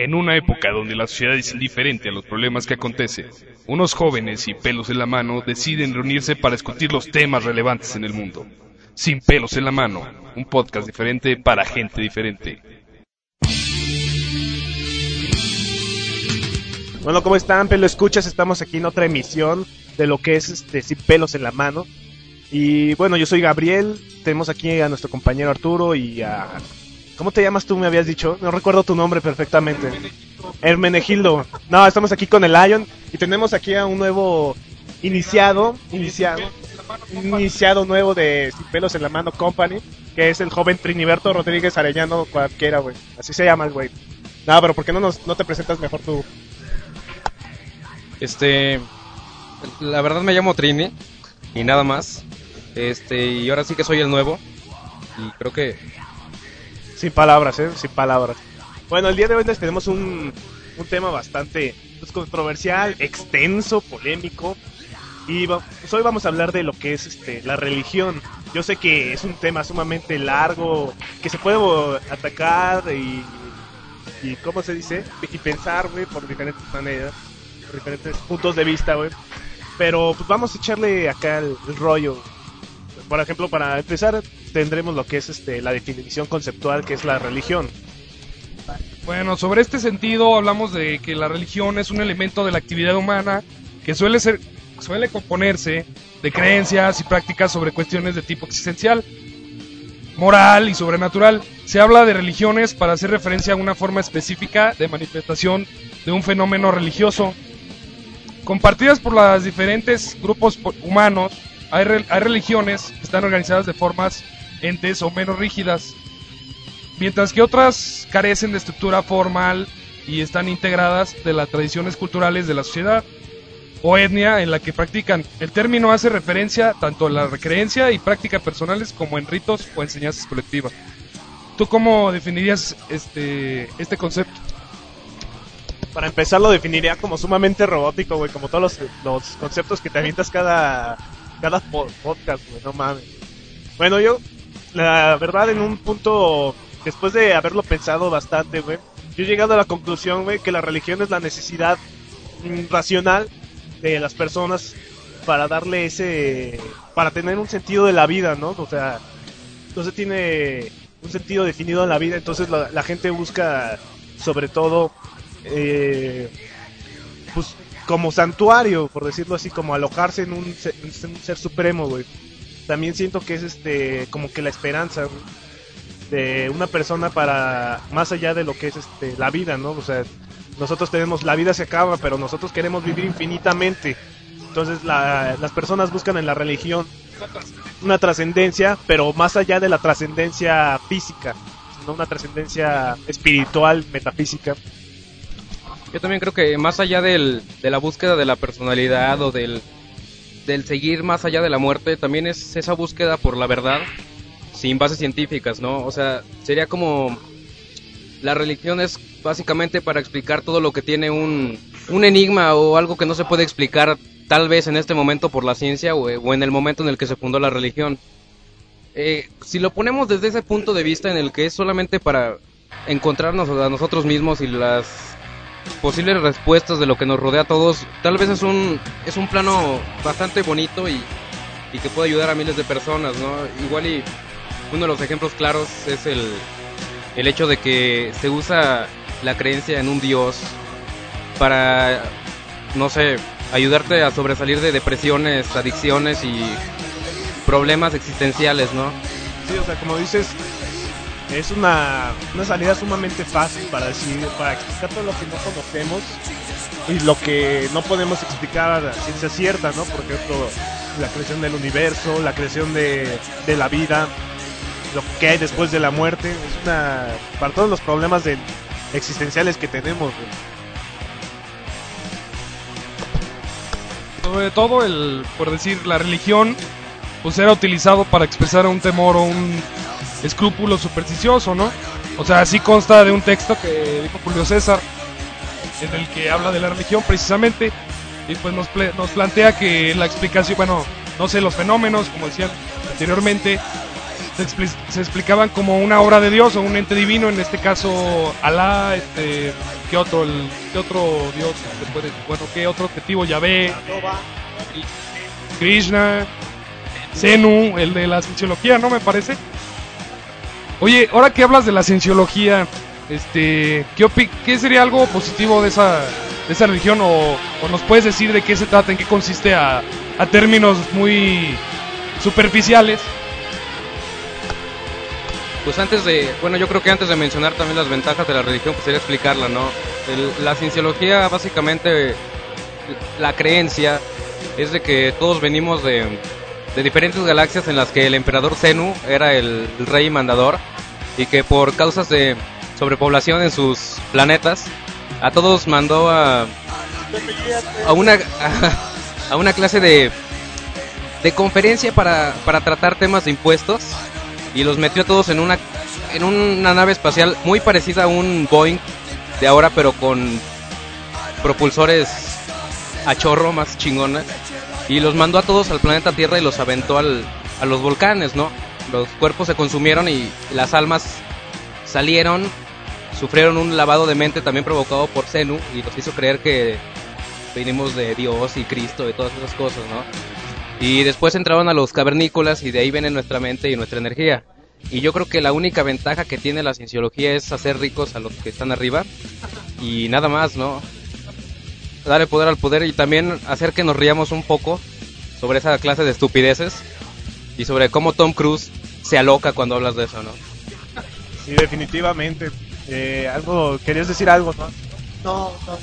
En una época donde la sociedad es indiferente a los problemas que acontecen, unos jóvenes y pelos en la mano deciden reunirse para discutir los temas relevantes en el mundo. Sin pelos en la mano, un podcast diferente para gente diferente. Bueno, ¿cómo están, pelo escuchas? Estamos aquí en otra emisión de lo que es este Sin pelos en la mano. Y bueno, yo soy Gabriel, tenemos aquí a nuestro compañero Arturo y a ¿Cómo te llamas tú? Me habías dicho. No recuerdo tu nombre perfectamente. Hermenegildo. No, estamos aquí con el Lion y tenemos aquí a un nuevo iniciado, iniciado, iniciado nuevo de Sin pelos en la mano Company, que es el joven Triniberto Rodríguez Arellano cualquiera, güey. Así se llama el güey. No, pero ¿por qué no, nos, no te presentas mejor tú? Este, la verdad me llamo Trini y nada más. Este, y ahora sí que soy el nuevo. Y creo que sin palabras, ¿eh? Sin palabras. Bueno, el día de hoy tenemos un, un tema bastante pues, controversial, extenso, polémico. Y pues, hoy vamos a hablar de lo que es este, la religión. Yo sé que es un tema sumamente largo, que se puede atacar y, y ¿cómo se dice? Y pensar, güey, por diferentes maneras, por diferentes puntos de vista, güey. Pero pues vamos a echarle acá el rollo por ejemplo, para empezar, tendremos lo que es este, la definición conceptual, que es la religión. Bueno, sobre este sentido hablamos de que la religión es un elemento de la actividad humana que suele ser suele componerse de creencias y prácticas sobre cuestiones de tipo existencial, moral y sobrenatural. Se habla de religiones para hacer referencia a una forma específica de manifestación de un fenómeno religioso, compartidas por los diferentes grupos humanos hay, religiones que están organizadas de formas entes o menos rígidas, mientras que otras carecen de estructura formal y están integradas de las tradiciones culturales de la sociedad o etnia en la que practican. El término hace referencia tanto a la creencia y práctica personales como en ritos o enseñanzas colectivas. ¿Tú cómo definirías este, este concepto? Para empezar lo definiría como sumamente robótico, güey, como todos los, los conceptos que te avientas cada, cada podcast, güey, no mames. Bueno, yo, la verdad, en un punto, después de haberlo pensado bastante, güey, yo he llegado a la conclusión, güey, que la religión es la necesidad racional de las personas para darle ese, para tener un sentido de la vida, ¿no? O sea, no se tiene un sentido definido en la vida, entonces la, gente busca, sobre todo, eh, pues como santuario, por decirlo así, como alojarse en un, ser, supremo, güey. También siento que es este como que la esperanza de una persona para más allá de lo que es este la vida, ¿no? O sea, nosotros tenemos la vida se acaba, pero nosotros queremos vivir infinitamente. Entonces las personas buscan en la religión una trascendencia, pero más allá de la trascendencia física, sino una trascendencia espiritual, metafísica. Yo también creo que más allá del, de la búsqueda de la personalidad o del, seguir más allá de la muerte, también es esa búsqueda por la verdad sin bases científicas, ¿no? O sea, sería como la religión es básicamente para explicar todo lo que tiene un, un enigma o algo que no se puede explicar tal vez en este momento por la ciencia o, o en el momento en el que se fundó la religión. Eh, si lo ponemos desde ese punto de vista en el que es solamente para encontrarnos a nosotros mismos y las posibles respuestas de lo que nos rodea a todos, tal vez es un, es un plano bastante bonito y, y que puede ayudar a miles de personas, ¿no? Igual y uno de los ejemplos claros es el, el hecho de que se usa la creencia en un dios para, no sé, ayudarte a sobresalir de depresiones, adicciones y problemas existenciales, ¿no? Sí, o sea, como dices, es una, una salida sumamente fácil para decir, para explicar todo lo que no conocemos y lo que no podemos explicar a ciencia cierta, ¿no? Por ejemplo, la creación del universo, la creación de, de la vida, lo que hay después de la muerte, es una para todos los problemas existenciales que tenemos. Sobre todo el, por decir, la religión, pues era utilizado para expresar un temor o un escrúpulo supersticioso, ¿no? O sea, así consta de un texto que dijo Julio César, en el que habla de la religión precisamente, y pues nos, nos plantea que la explicación, bueno, no sé, los fenómenos, como decían anteriormente, se, explicaban como una obra de Dios o un ente divino, en este caso Alá, este, ¿qué otro, el, qué otro dios se puede, bueno, qué otro objetivo? Yahvé, Krishna, Zenu, el de la cienciología, ¿no? Me parece. Oye, ahora que hablas de la cienciología, este, ¿qué, sería algo positivo de esa, de esa religión? O, o nos puedes decir de qué se trata, en qué consiste a, a términos muy superficiales? Pues antes de, bueno, yo creo que antes de mencionar también las ventajas de la religión, pues sería explicarla, ¿no? La cienciología, básicamente, la creencia es de que todos venimos de, de diferentes galaxias en las que el emperador Zenu era el, rey mandador y que por causas de sobrepoblación en sus planetas, a todos mandó a, a una a, una clase de de conferencia para, para tratar temas de impuestos y los metió a todos en una en una nave espacial muy parecida a un Boeing de ahora pero con propulsores a chorro más chingones y los mandó a todos al planeta Tierra y los aventó al, a los volcanes, ¿no? Los cuerpos se consumieron y las almas salieron, sufrieron un lavado de mente también provocado por Zenu y los hizo creer que venimos de Dios y Cristo y todas esas cosas, ¿no? Y después entraron a los cavernícolas y de ahí viene nuestra mente y nuestra energía. Y yo creo que la única ventaja que tiene la cienciología es hacer ricos a los que están arriba y nada más, ¿no? Darle poder al poder y también hacer que nos riamos un poco sobre esa clase de estupideces y sobre cómo Tom Cruise se aloca cuando hablas de eso, ¿no? Sí, definitivamente. Eh, algo, querías decir algo, ¿no? No, no.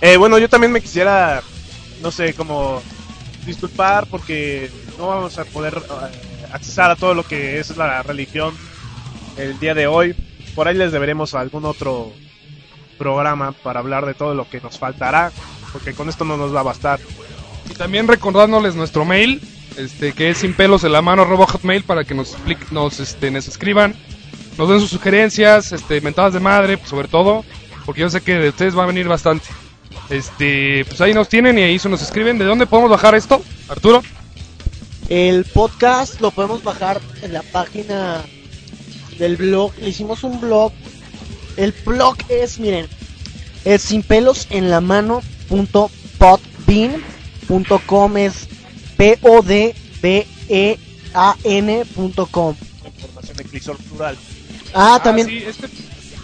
Eh, bueno, yo también me quisiera, no sé, como disculpar porque no vamos a poder eh, accesar a todo lo que es la religión el día de hoy. Por ahí les deberemos algún otro programa para hablar de todo lo que nos faltará, porque con esto no nos va a bastar. Y también recordándoles nuestro mail, este, que es sin pelos en la mano, arroba hotmail, para que nos, explique- nos, este, nos escriban, nos den sus sugerencias, este, mentadas de madre, pues, sobre todo, porque yo sé que de ustedes va a venir bastante. Este, pues ahí nos tienen y ahí se nos escriben. ¿De dónde podemos bajar esto, Arturo? El podcast lo podemos bajar en la página del blog. Le hicimos un blog. El blog es, miren, es sin pelos en la mano punto podbean punto com es p o d b e a n punto com. Información de Clisol Plural. Ah, también sí, este,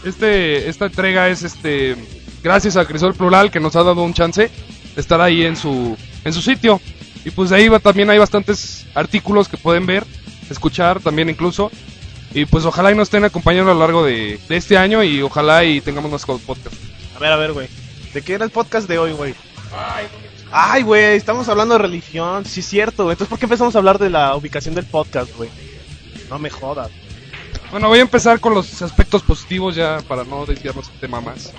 este, esta entrega es este gracias a Crisol Plural que nos ha dado un chance de estar ahí en su, en su sitio. Y pues de ahí va, también hay bastantes artículos que pueden ver, escuchar también incluso. Y pues ojalá y nos estén acompañando a lo largo de, de este año y ojalá y tengamos más podcast. A ver, a ver, güey. ¿De qué era el podcast de hoy, güey? Ay, güey, estamos hablando de religión. Sí, cierto, güey. Entonces, ¿por qué empezamos a hablar de la ubicación del podcast, güey? No me jodas. Bueno, voy a empezar con los aspectos positivos ya para no desviarnos del tema más.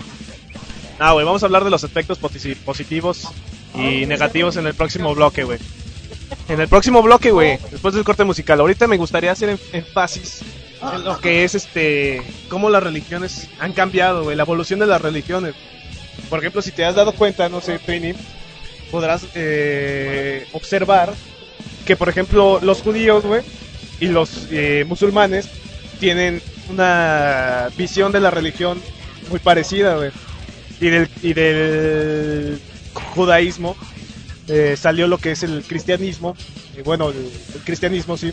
Ah, güey, vamos a hablar de los aspectos posi- positivos y negativos en el próximo bloque, güey. En el próximo bloque, güey, después del corte musical. Ahorita me gustaría hacer énfasis en lo que es este. cómo las religiones han cambiado, güey, la evolución de las religiones. Por ejemplo, si te has dado cuenta, no sé, Trini, podrás eh, observar que, por ejemplo, los judíos, güey, y los eh, musulmanes tienen una visión de la religión muy parecida, güey. Y del, y del judaísmo eh, salió lo que es el cristianismo, y bueno, el, el cristianismo sí,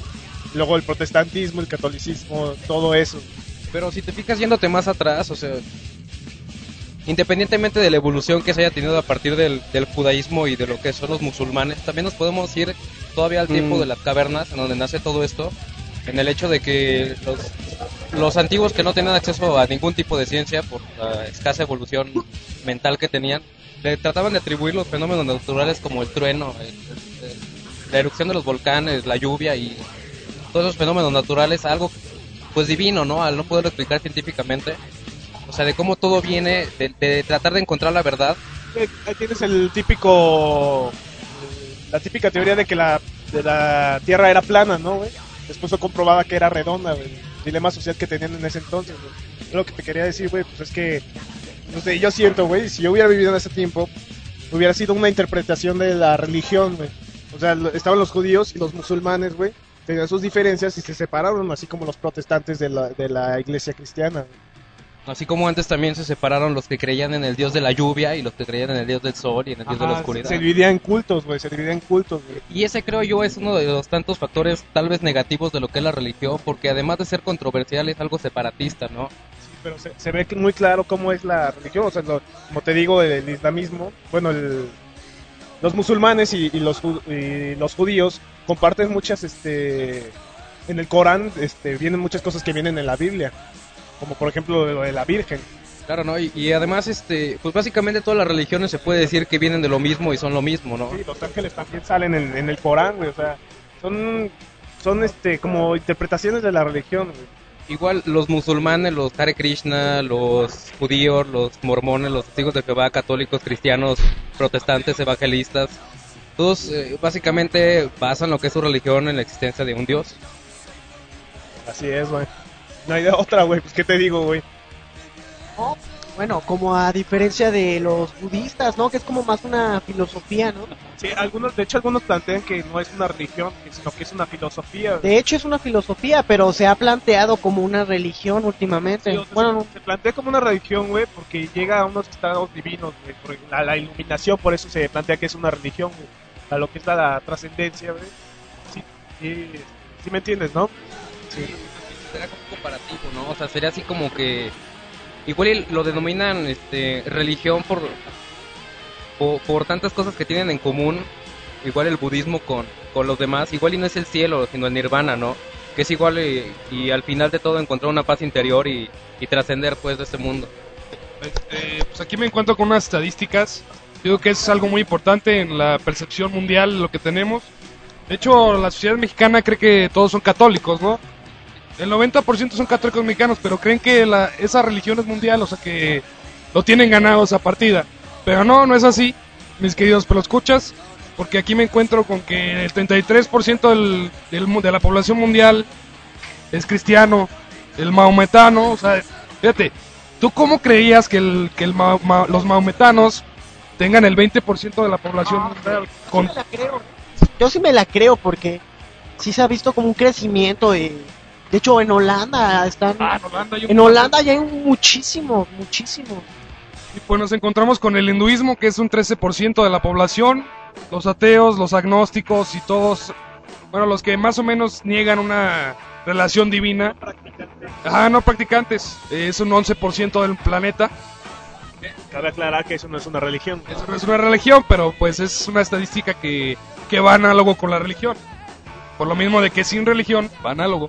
luego el protestantismo, el catolicismo, todo eso. Pero si te fijas yéndote más atrás, o sea, independientemente de la evolución que se haya tenido a partir del, del judaísmo y de lo que son los musulmanes, también nos podemos ir todavía al tiempo Mm. de las cavernas, en donde nace todo esto, en el hecho de que los, los antiguos que no tenían acceso a ningún tipo de ciencia por la escasa evolución mental que tenían, le trataban de atribuir los fenómenos naturales como el trueno, el- el- la erupción de los volcanes, la lluvia y todos esos fenómenos naturales a algo pues divino, ¿no? Al no poderlo explicar científicamente. O sea, de cómo todo viene, de, de tratar de encontrar la verdad. Eh, Ahí tienes el típico, la típica teoría de que la, de la Tierra era plana, ¿no? Después fue comprobada que era redonda, güey. Dilema social que tenían en ese entonces, güey. Lo que te quería decir, güey, pues es que, no sé, yo siento, güey, si yo hubiera vivido en ese tiempo, hubiera sido una interpretación de la religión, güey. O sea, estaban los judíos y los musulmanes, güey, tenían sus diferencias y se separaron, así como los protestantes de la, de la iglesia cristiana. Así como antes también se separaron los que creían en el dios de la lluvia y los que creían en el dios del sol y en el dios de la oscuridad. Se dividía en cultos, güey, se dividía en cultos, güey. Y ese creo yo es uno de los tantos factores tal vez negativos de lo que es la religión, porque además de ser controversial es algo separatista, ¿no? Pero se, se ve muy claro cómo es la religión, o sea, lo- como te digo, el, islamismo, bueno, el- los musulmanes y, y los, y los judíos comparten muchas, este, en el Corán, este, vienen muchas cosas que vienen en la Biblia, como por ejemplo lo de la Virgen. Claro, ¿no? Y, y además, este, pues básicamente todas las religiones se puede decir que vienen de lo mismo y son lo mismo, ¿no? Sí, los ángeles también salen en, en el Corán, güey, o sea, son, son, este, como interpretaciones de la religión, güey. Igual los musulmanes, los Hare Krishna, los judíos, los mormones, los testigos de Jehová, católicos, cristianos, protestantes, evangelistas, todos eh, básicamente basan lo que es su religión en la existencia de un dios. Así es, güey. No hay de otra, güey, pues qué te digo, güey. No, bueno, como a diferencia de los budistas, ¿no? Que es como más una filosofía, ¿no? Sí, algunos, de hecho algunos plantean que no es una religión, sino que es una filosofía. De hecho es una filosofía, pero se ha planteado como una religión últimamente. Sí, o sea, bueno, se, no, se plantea como una religión, güey, porque llega a unos estados divinos, güey, por la, la iluminación, por eso se plantea que es una religión, güey, a lo que es la, la trascendencia, güey. Sí, sí, sí me entiendes, ¿no? Sí. Será como comparativo, ¿no? O sea, sería así como que igual lo denominan este religión por, por por tantas cosas que tienen en común, igual el budismo con con los demás, igual y no es el cielo, sino el nirvana, ¿no? Que es igual y, y al final de todo encontrar una paz interior y, y trascender pues de este mundo. Este, pues aquí me encuentro con unas estadísticas. Digo que es algo muy importante en la percepción mundial lo que tenemos. De hecho, la sociedad mexicana cree que todos son católicos, ¿no? El 90% son católicos mexicanos, pero creen que la, esa religión es mundial, o sea que lo tienen ganado esa partida. Pero no, no es así, mis queridos escuchas porque aquí me encuentro con que el 33% del, del de la población mundial es cristiano, el maometano, o sea, fíjate, ¿tú cómo creías que, el, que el ma- ma- los maometanos tengan el 20% de la población mundial? Con, sí me la creo. Yo sí me la creo porque sí se ha visto como un crecimiento. eh, De hecho, en Holanda están... Ah, en Holanda hay un- en Holanda ya hay muchísimo, muchísimo. Y pues nos encontramos con el hinduismo, que es un 13% de la población, los ateos, los agnósticos y todos, bueno, los que más o menos niegan una relación divina. Ah, no practicantes, es un 11% del planeta. Cabe aclarar que eso no es una religión. Eso no es una religión, pero pues es una estadística que, que va análogo con la religión. Por lo mismo de que sin religión va análogo.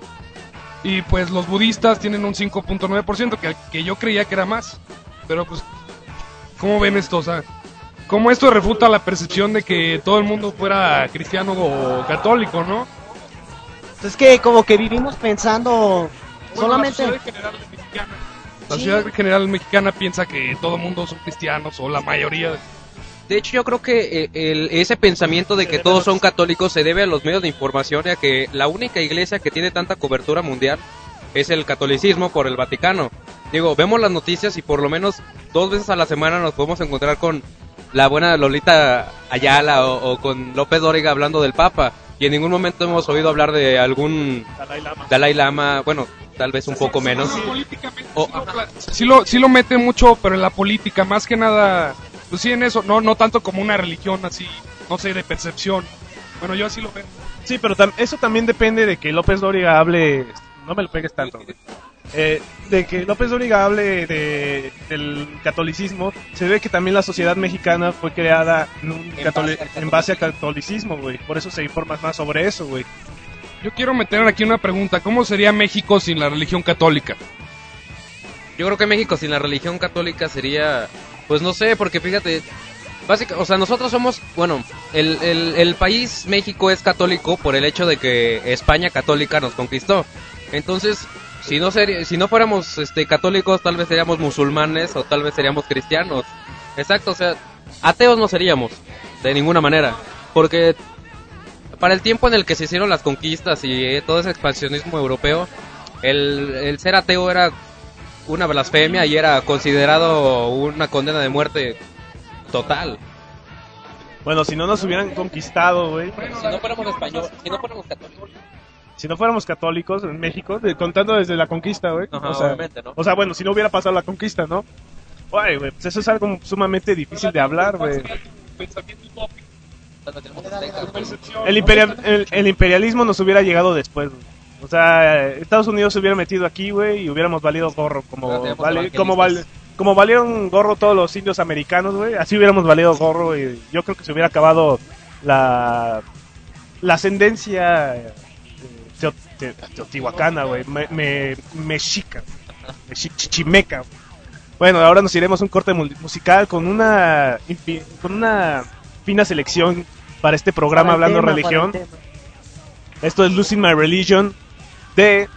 Y pues los budistas tienen un 5.9%, que, que yo creía que era más. Pero pues, ¿cómo ven esto? O sea, ¿cómo esto refuta la percepción de que todo el mundo fuera cristiano o católico, no? Es que como que vivimos pensando Bueno, solamente... La sociedad en general mexicana, la Sí. sociedad en general mexicana piensa que todo el mundo son cristianos o la mayoría. De hecho, yo creo que eh, el- ese pensamiento de que todos son católicos se debe a los medios de información y a que la única iglesia que tiene tanta cobertura mundial es el catolicismo por el Vaticano. Digo, vemos las noticias y por lo menos dos veces a la semana nos podemos encontrar con la buena Lolita Ayala o, o con López Dóriga hablando del Papa. Y en ningún momento hemos oído hablar de algún Dalai Lama. Dalai Lama, bueno, tal vez un poco menos. Sí, políticamente O- sí, lo, cla- sí lo, sí lo mete mucho, pero en la política, más que nada, pues sí en eso, no, no tanto como una religión así, no sé, de percepción. Bueno, yo así lo veo. Sí, pero tam- eso también depende de que López Dóriga hable. No me lo pegues tanto. güey. Eh, de que López Dóriga hable de, del catolicismo, se ve que también la sociedad mexicana fue creada en, un En catoli- base al en base al catolicismo, güey. Por eso se informa más sobre eso, güey. Yo quiero meter aquí una pregunta, ¿cómo sería México sin la religión católica? Yo creo que México sin la religión católica sería, pues no sé, porque fíjate, básica, o sea, nosotros somos, bueno, el, el, el país México es católico por el hecho de que España católica nos conquistó. Entonces, si no seri- si no fuéramos este católicos, tal vez seríamos musulmanes o tal vez seríamos cristianos. Exacto, o sea, ateos no seríamos de ninguna manera, porque para el tiempo en el que se hicieron las conquistas y eh, todo ese expansionismo europeo, el, el ser ateo era una blasfemia y era considerado una condena de muerte total. Bueno, si no nos hubieran conquistado, güey. Si no fuéramos españoles, si no fuéramos católicos. si no fuéramos católicos en México, de- contando desde la conquista, güey. O, sea, obviamente, ¿no? o sea, bueno, si no hubiera pasado la conquista, ¿no? Güey, güey, pues eso es algo sumamente difícil de hablar, güey. El, imperial- el, el imperialismo nos hubiera llegado después, güey. O sea, Estados Unidos se hubiera metido aquí, güey, y hubiéramos valido gorro. Como, vale- como, val- evangelistas. como valieron gorro todos los indios americanos, güey. Así hubiéramos valido gorro y yo creo que se hubiera acabado la, la ascendencia eh, teo- te- teotihuacana, güey. Me, me- mexica, mexic- chichimeca. Bueno, ahora nos iremos a un corte mu- musical con una, con una fina selección para este programa Para hablando tema, religión. Esto es Losing My Religion de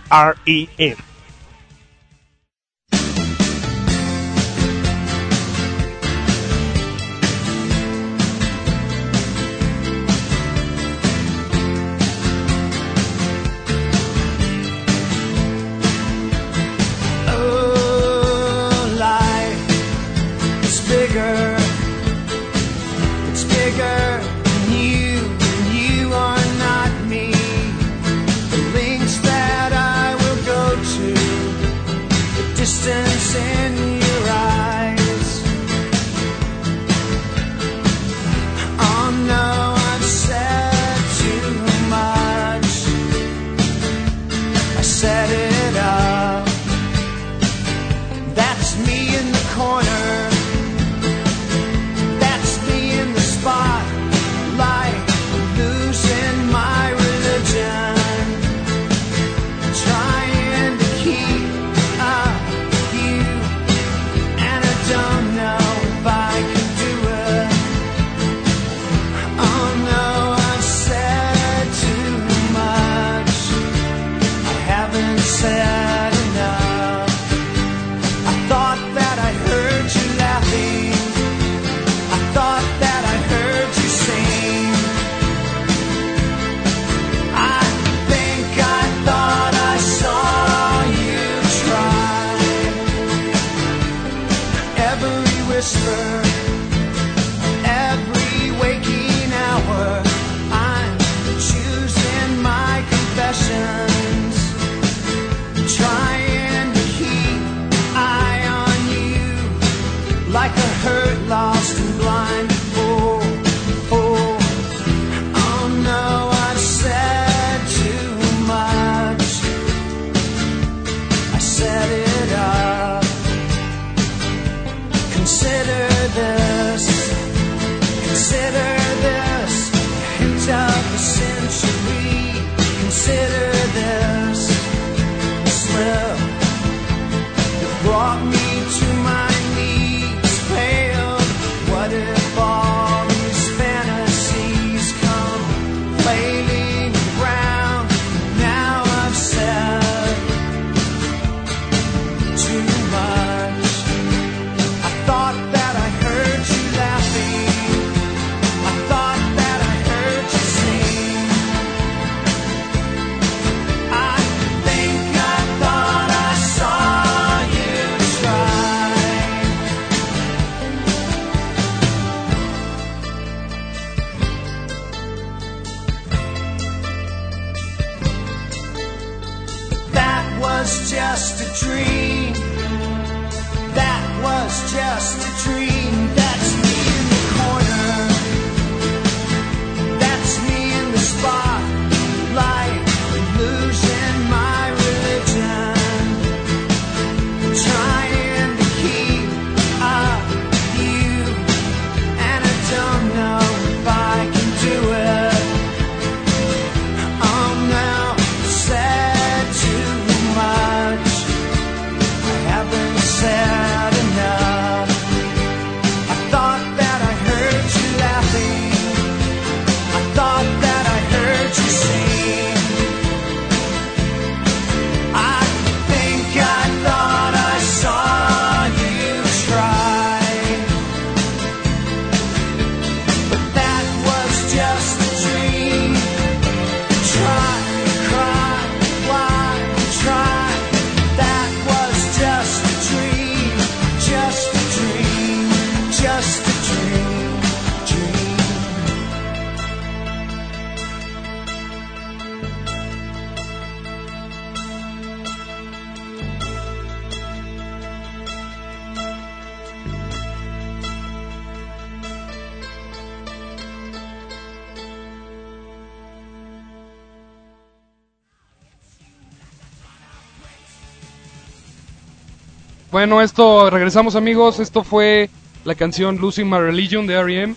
Bueno, esto, regresamos amigos, esto fue la canción Losing My Religion de R.E.M.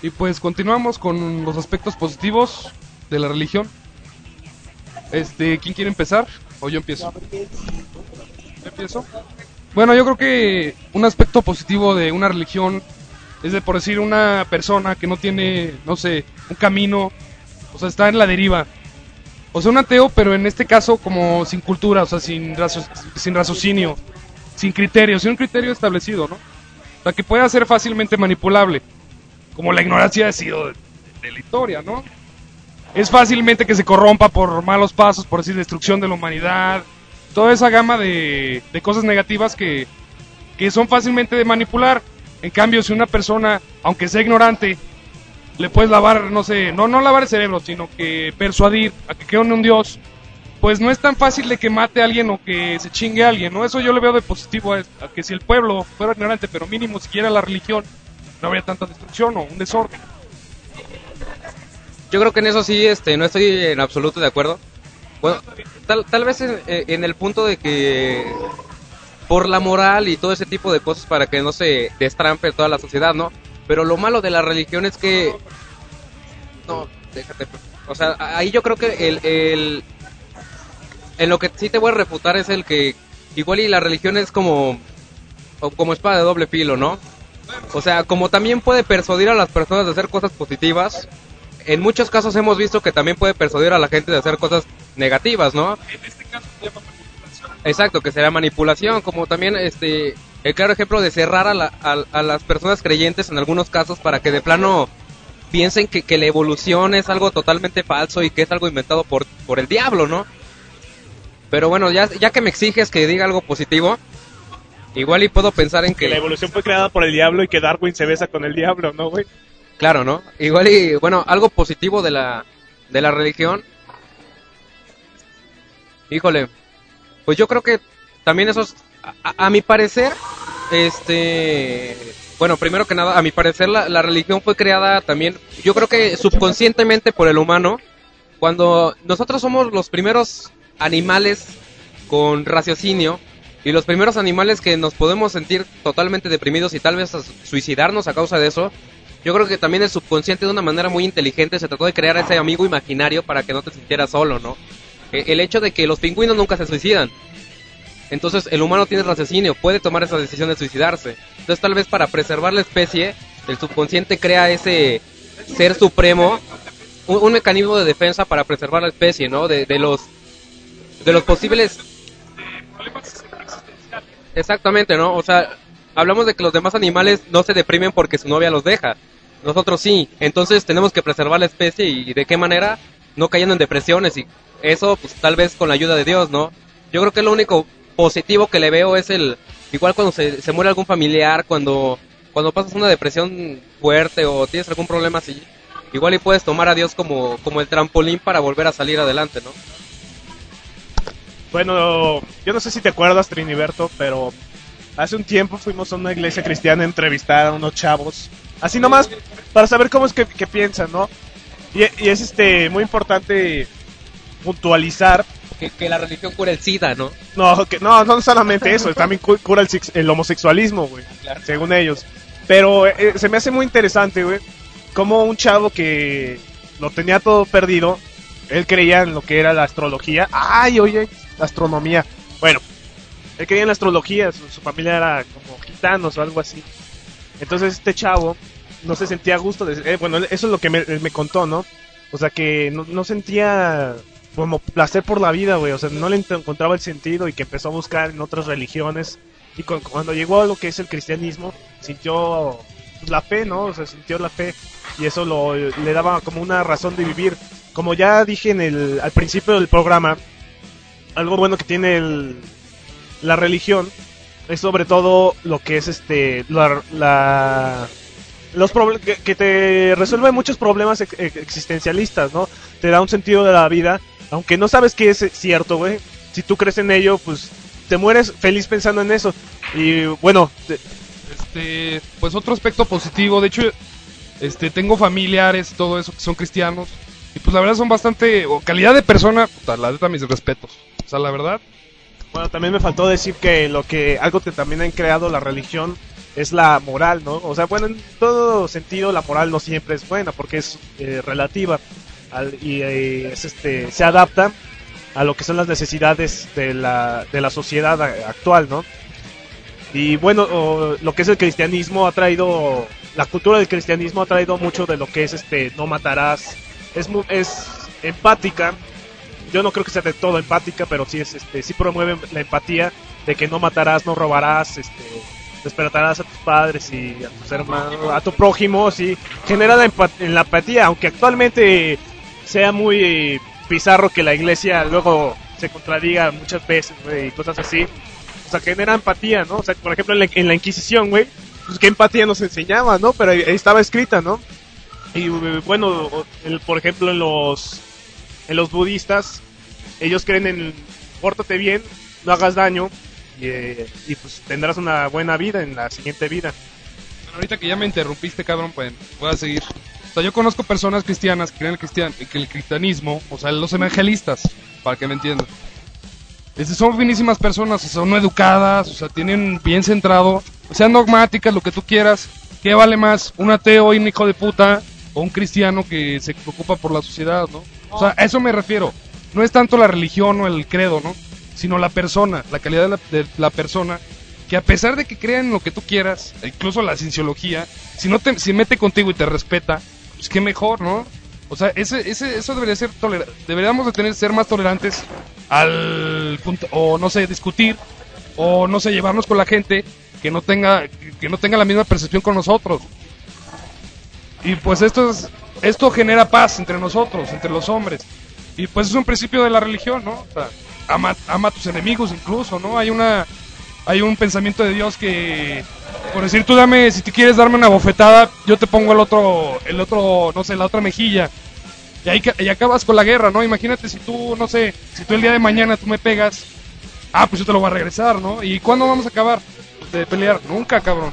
Y pues continuamos con los aspectos positivos de la religión. Este, ¿quién quiere empezar? ¿O yo empiezo? ¿Yo empiezo? Bueno, yo creo que un aspecto positivo de una religión es de, por decir, una persona que no tiene, no sé, un camino, o sea, está en la deriva. O sea, un ateo, pero en este caso como sin cultura, o sea, sin, sin raciocinio, sin criterio, sin un criterio establecido, ¿no? O sea, que pueda ser fácilmente manipulable, como la ignorancia ha sido de, la historia, ¿no? Es fácilmente que se corrompa por malos pasos, por decir, destrucción de la humanidad, toda esa gama de, de cosas negativas que, que son fácilmente de manipular. En cambio, si una persona, aunque sea ignorante, le puedes lavar, no sé, no, no lavar el cerebro, sino que persuadir a que cree en un Dios, pues no es tan fácil de que mate a alguien o que se chingue a alguien, ¿no? Eso yo le veo de positivo a, a que si el pueblo fuera ignorante, pero mínimo siquiera la religión, no habría tanta destrucción o un desorden. Yo creo que en eso sí, este, no estoy en absoluto de acuerdo. Bueno, tal, tal vez en, en el punto de que por la moral y todo ese tipo de cosas para que no se destrampe toda la sociedad, ¿no? Pero lo malo de la religión es que... No, déjate. pues. O sea, ahí yo creo que el, el... En lo que sí te voy a refutar es el que igual y la religión es como... como espada de doble filo, ¿no? O sea, como también puede persuadir a las personas de hacer cosas positivas, en muchos casos hemos visto que también puede persuadir a la gente de hacer cosas negativas, ¿no? Exacto, que será manipulación, como también este el claro ejemplo de cerrar a, la- a- a las personas creyentes en algunos casos para que de plano piensen que, que la evolución es algo totalmente falso y que es algo inventado por, por el diablo, ¿no? Pero bueno, ya, ya que me exiges que diga algo positivo, igual y puedo pensar en Que que... la evolución fue creada por el diablo y que Darwin se besa con el diablo, ¿no, güey? Claro, ¿no? Igual y, bueno, algo positivo de la, de la religión. Híjole, pues yo creo que también esos, a, a- mi parecer, este, bueno, primero que nada, a mi parecer la, la religión fue creada también, yo creo que subconscientemente por el humano, cuando nosotros somos los primeros animales con raciocinio y los primeros animales que nos podemos sentir totalmente deprimidos y tal vez suicidarnos a causa de eso, yo creo que también el subconsciente de una manera muy inteligente se trató de crear ese amigo imaginario para que no te sintieras solo, ¿no? E- El hecho de que los pingüinos nunca se suicidan. Entonces el humano tiene raciocinio, puede tomar esa decisión de suicidarse. Entonces tal vez para preservar la especie, el subconsciente crea ese ser supremo, un, un mecanismo de defensa para preservar la especie, ¿no? De, de los de los posibles Exactamente, ¿no? O sea, hablamos de que los demás animales no se deprimen porque su novia los deja. Nosotros sí. Entonces tenemos que preservar la especie y de qué manera no cayendo en depresiones y eso pues tal vez con la ayuda de Dios, ¿no? Yo creo que lo único positivo que le veo es el igual cuando se, se muere algún familiar, cuando cuando pasas una depresión fuerte o tienes algún problema así, igual y puedes tomar a Dios como como el trampolín para volver a salir adelante, ¿no? Bueno, yo no sé si te acuerdas, Triniberto, pero hace un tiempo fuimos a una iglesia cristiana a entrevistar a unos chavos. Así nomás, para saber cómo es que, que piensan, ¿no? Y, y es este muy importante puntualizar. Que, que la religión cura el SIDA, ¿no? No, que, no, no solamente eso, también cu- cura el homosexualismo, güey, según ellos. Pero eh, se me hace muy interesante, güey, como un chavo que lo tenía todo perdido, él creía en lo que era la astrología. Ay, oye, astronomía. Bueno, él creía en la astrología, su, familia era como gitanos o algo así. Entonces este chavo no se sentía a gusto. De, eh, bueno, eso es lo que me, él me contó, ¿no? O sea que no, no sentía como placer por la vida, güey. O sea, no le encontraba el sentido y que empezó a buscar en otras religiones. Y cu- cuando llegó a lo que es el cristianismo, sintió la fe, ¿no? O sea, sintió la fe y eso lo, le daba como una razón de vivir. Como ya dije en el, al principio del programa, algo bueno que tiene el, la religión es sobre todo lo que es este la, la- los que, que te resuelve muchos problemas ex- existencialistas, ¿no? Te da un sentido de la vida, aunque no sabes que es cierto, güey. Si tú crees en ello, pues te mueres feliz pensando en eso. Y bueno, te- Este, pues otro aspecto positivo, de hecho, este, tengo familiares, todo eso, que son cristianos, y pues la verdad son bastante, o calidad de persona, puta, la neta mis respetos. Sea, la verdad, Bueno, también me faltó decir que lo que algo que también han creado la religión es la moral, ¿no? O sea, bueno, en todo sentido la moral no siempre es buena porque es eh, relativa y eh, es, este se adapta a lo que son las necesidades de la, de la sociedad actual, ¿no? Y bueno, o, lo que es el cristianismo ha traído, la cultura del cristianismo ha traído mucho de lo que es este no matarás, es, es empática, yo no creo que sea de todo empática, pero sí es este sí promueve la empatía de que no matarás, no robarás, este respetarás a tus padres y a tus hermanos, a tu prójimo, sí genera la, empa- la empatía, aunque actualmente sea muy bizarro que la iglesia luego se contradiga muchas veces y cosas así. O sea, genera empatía, ¿no? O sea, por ejemplo, en la, en la Inquisición, güey, pues qué empatía nos enseñaba, ¿no? Pero ahí, estaba escrita, ¿no? Y eh, bueno, el- por ejemplo, en los en los budistas, ellos creen en pórtate bien, no hagas daño y, eh, y, pues tendrás una buena vida en la siguiente vida. Bueno, ahorita que ya me interrumpiste, cabrón, pues voy a seguir. O sea, yo conozco personas cristianas que creen el que el cristianismo, o sea, los evangelistas, para que me entiendan. Son finísimas personas, o sea, son educadas, o sea, tienen bien centrado, sean dogmáticas, lo que tú quieras. ¿Qué vale más, un ateo y un hijo de puta o un cristiano que se preocupa por la sociedad, no? O sea, a eso me refiero. No es tanto la religión o el credo, ¿no? Sino la persona, la calidad de la, la persona que a pesar de que crean en lo que tú quieras, incluso la cienciología, si no te si mete contigo y te respeta, pues qué mejor, ¿no? O sea, ese, ese, eso debería ser toler deberíamos de tener ser más tolerantes al punto, o no sé, discutir, o no sé, llevarnos con la gente que no tenga, que no tenga la misma percepción con nosotros. Y pues esto es, esto genera paz entre nosotros, entre los hombres. Y pues es un principio de la religión, ¿no? Ama, a tus enemigos incluso, ¿no? Hay una hay un pensamiento de Dios que por decir tú dame si te quieres darme una bofetada, yo te pongo el otro el otro, no sé, la otra mejilla. Y ahí y acabas con la guerra, ¿no? Imagínate si tú, no sé, si tú el día de mañana tú me pegas, ah, pues yo te lo voy a regresar, ¿no? ¿Y cuándo vamos a acabar de pelear? Nunca, cabrón.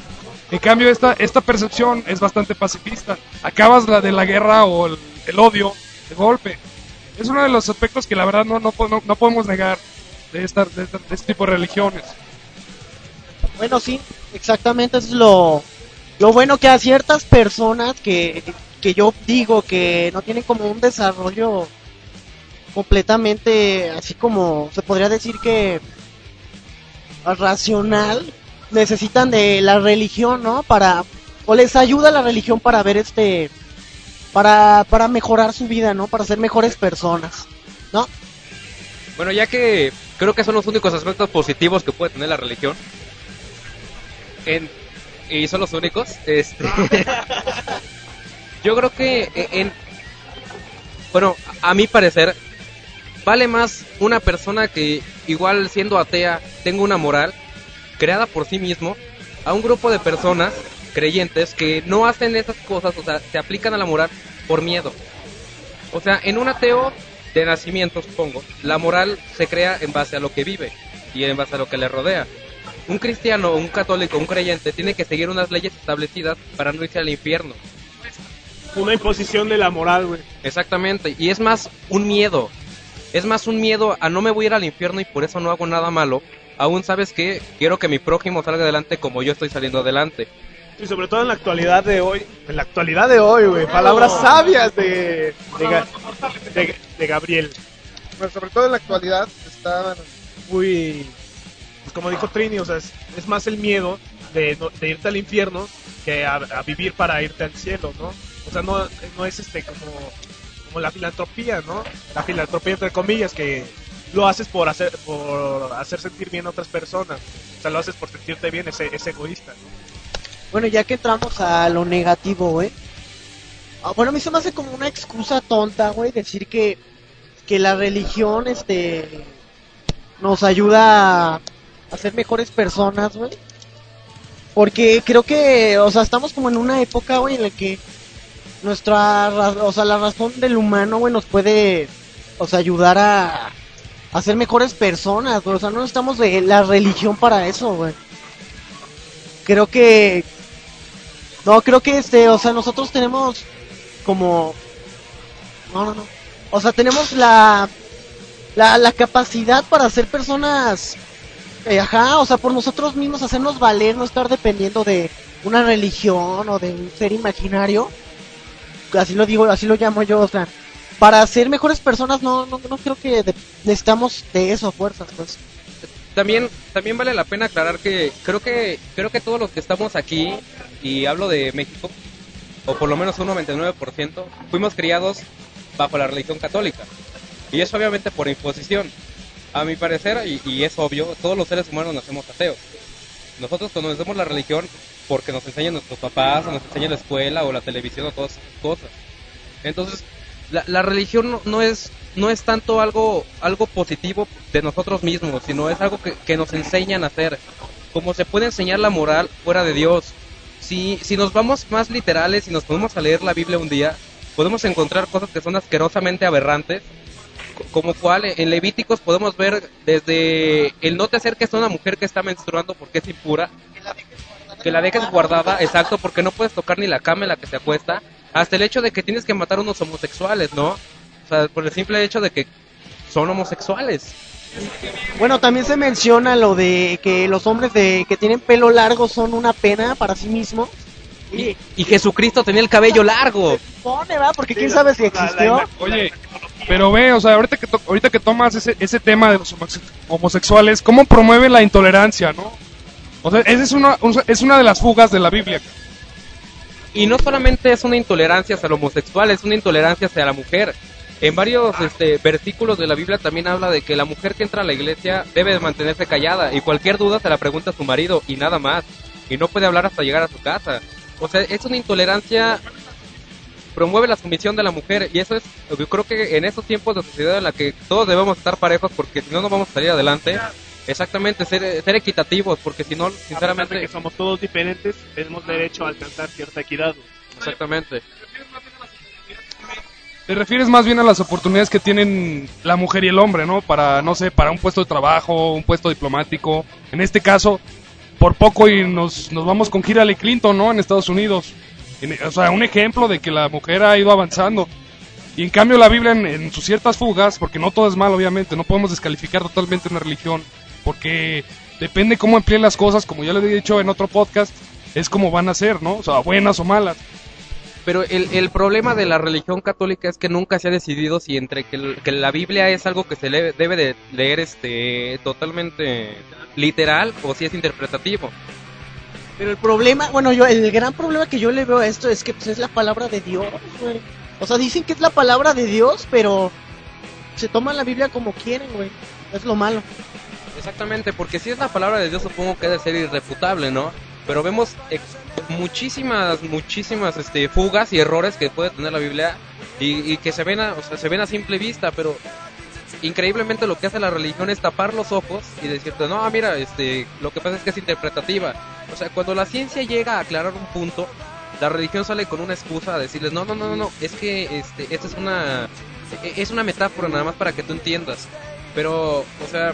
En cambio, esta, esta percepción es bastante pacifista. Acabas la de la guerra o el, odio de golpe. Es uno de los aspectos que la verdad no, no, no, no podemos negar de, esta, de, de este tipo de religiones. Bueno, sí, exactamente es lo, lo bueno que a ciertas personas que, que yo digo que no tienen como un desarrollo completamente así como se podría decir que racional necesitan de la religión, ¿no? Para o les ayuda la religión para ver este para para mejorar su vida, ¿no? Para ser mejores personas, ¿no? Bueno, ya que creo que son los únicos aspectos positivos que puede tener la religión. En, y son los únicos. Este, yo creo que en, en- bueno, a mi parecer vale más una persona que igual siendo atea tenga una moral creada por sí mismo a un grupo de personas creyentes que no hacen esas cosas, o sea, se aplican a la moral por miedo. O sea, en un ateo de nacimiento, supongo, la moral se crea en base a lo que vive y en base a lo que le rodea. Un cristiano, un católico, un creyente tiene que seguir unas leyes establecidas para no irse al infierno. Una imposición de la moral, güey. Exactamente, y es más un miedo. Es más un miedo a no me voy a ir al infierno y por eso no hago nada malo. Aún sabes que quiero que mi prójimo salga adelante como yo estoy saliendo adelante. Y sobre todo en la actualidad de hoy. En la actualidad de hoy, güey. Palabras sabias de, de, de- de Gabriel. Pero sobre todo en la actualidad está Muy. Pues como dijo Trini, o sea, es, es más el miedo de, no- de irte al infierno que a, a vivir para irte al cielo, ¿no? O sea, no, no es este como, como la filantropía, ¿no? La filantropía entre comillas, que lo haces por hacer, por hacer sentir bien a otras personas. O sea, lo haces por sentirte bien, es, es egoísta, ¿no? Bueno, ya que entramos a lo negativo, güey. Ah, bueno, a mí se me hace como una excusa tonta, güey, decir que, que la religión, este, nos ayuda a, a ser mejores personas, güey. Porque creo que, o sea, estamos como en una época, güey, en la que nuestra, ra- o sea, la razón del humano, güey, nos puede, o sea, ayudar a, a ser mejores personas. O sea, no necesitamos de la religión para eso, güey. Creo que, no, creo que este, o sea, nosotros tenemos como, no, no, no. O sea, tenemos la, la, la capacidad para ser personas Eh, ajá, o sea, por nosotros mismos hacernos valer, no estar dependiendo de una religión o de un ser imaginario. Así lo digo, así lo llamo yo, o sea, para ser mejores personas no, no, no creo que de- necesitamos de eso fuerzas, pues. También, también vale la pena aclarar que creo que creo que todos los que estamos aquí, y hablo de México, o por lo menos un 99%, fuimos criados bajo la religión católica. Y eso obviamente por imposición. A mi parecer, y, y es obvio, todos los seres humanos nacemos ateos. Nosotros conocemos la religión porque nos enseñan nuestros papás, o nos enseña la escuela, o la televisión, o todas esas cosas. Entonces, la, la religión no, no es no es tanto algo algo positivo de nosotros mismos, sino es algo que, que nos enseñan a hacer. Como se puede enseñar la moral fuera de Dios. Si, si nos vamos más literales y nos ponemos a leer la Biblia un día, podemos encontrar cosas que son asquerosamente aberrantes. co- Como cual en Levíticos podemos ver desde el no te acerques a una mujer que está menstruando porque es impura, que la dejes guardada, exacto, porque no puedes tocar ni la cama en la que se acuesta, hasta el hecho de que tienes que matar a unos homosexuales, ¿no? O sea, por el simple hecho de que son homosexuales. Bueno, también se menciona lo de que los hombres de que tienen pelo largo son una pena para sí mismos. Y, y Jesucristo tenía el cabello largo. Pone, ¿va? Porque quién sabe si existió. Oye, pero ve, o sea, ahorita que, to- ahorita que tomas ese, ese tema de los homosex- homosexuales, ¿cómo promueve la intolerancia, no? O sea, esa es una, un- es una de las fugas de la Biblia. Y no solamente es una intolerancia hacia el homosexual, es una intolerancia hacia la mujer. En varios este, versículos de la Biblia también habla de que la mujer que entra a la iglesia debe de mantenerse callada y cualquier duda se la pregunta a su marido y nada más. Y no puede hablar hasta llegar a su casa. O sea, es una intolerancia, promueve la sumisión de la mujer y eso es, yo creo que en estos tiempos de sociedad en la que todos debemos estar parejos porque si no, no vamos a salir adelante. Exactamente, ser, ser equitativos porque si no, A pesar de sinceramente... que somos todos diferentes, tenemos derecho a alcanzar cierta equidad. Exactamente. Te refieres más bien a las oportunidades que tienen la mujer y el hombre, ¿no? Para, no sé, para un puesto de trabajo, un puesto diplomático. En este caso, por poco y nos, nos vamos con Hillary Clinton, ¿no? En Estados Unidos. En- o sea, un ejemplo de que la mujer ha ido avanzando. Y en cambio la Biblia en, en sus ciertas fugas, porque no todo es mal obviamente, no podemos descalificar totalmente una religión, porque depende cómo empleen las cosas, como ya le he dicho en otro podcast, es como van a ser, ¿no? O sea, buenas o malas. Pero el, el problema de la religión católica es que nunca se ha decidido si entre que, el- que la Biblia es algo que se le, debe de leer este totalmente literal o si es interpretativo. Pero el problema, bueno, yo el gran problema que yo le veo a esto es que pues, es la palabra de Dios, güey. O sea, dicen que es la palabra de Dios, pero se toman la Biblia como quieren, güey. Es lo malo. Exactamente, porque si es la palabra de Dios supongo que debe ser irrefutable, ¿no? Pero vemos muchísimas, muchísimas este, fugas y errores que puede tener la Biblia y, que se ven, a, o sea, se ven a simple vista, pero increíblemente lo que hace la religión es tapar los ojos y decirte, no, mira, este, lo que pasa es que es interpretativa. O sea, cuando la ciencia llega a aclarar un punto, la religión sale con una excusa a decirles, no, no, no, no, no, es que este, esta es una, e- es una metáfora nada más para que tú entiendas. Pero, o sea,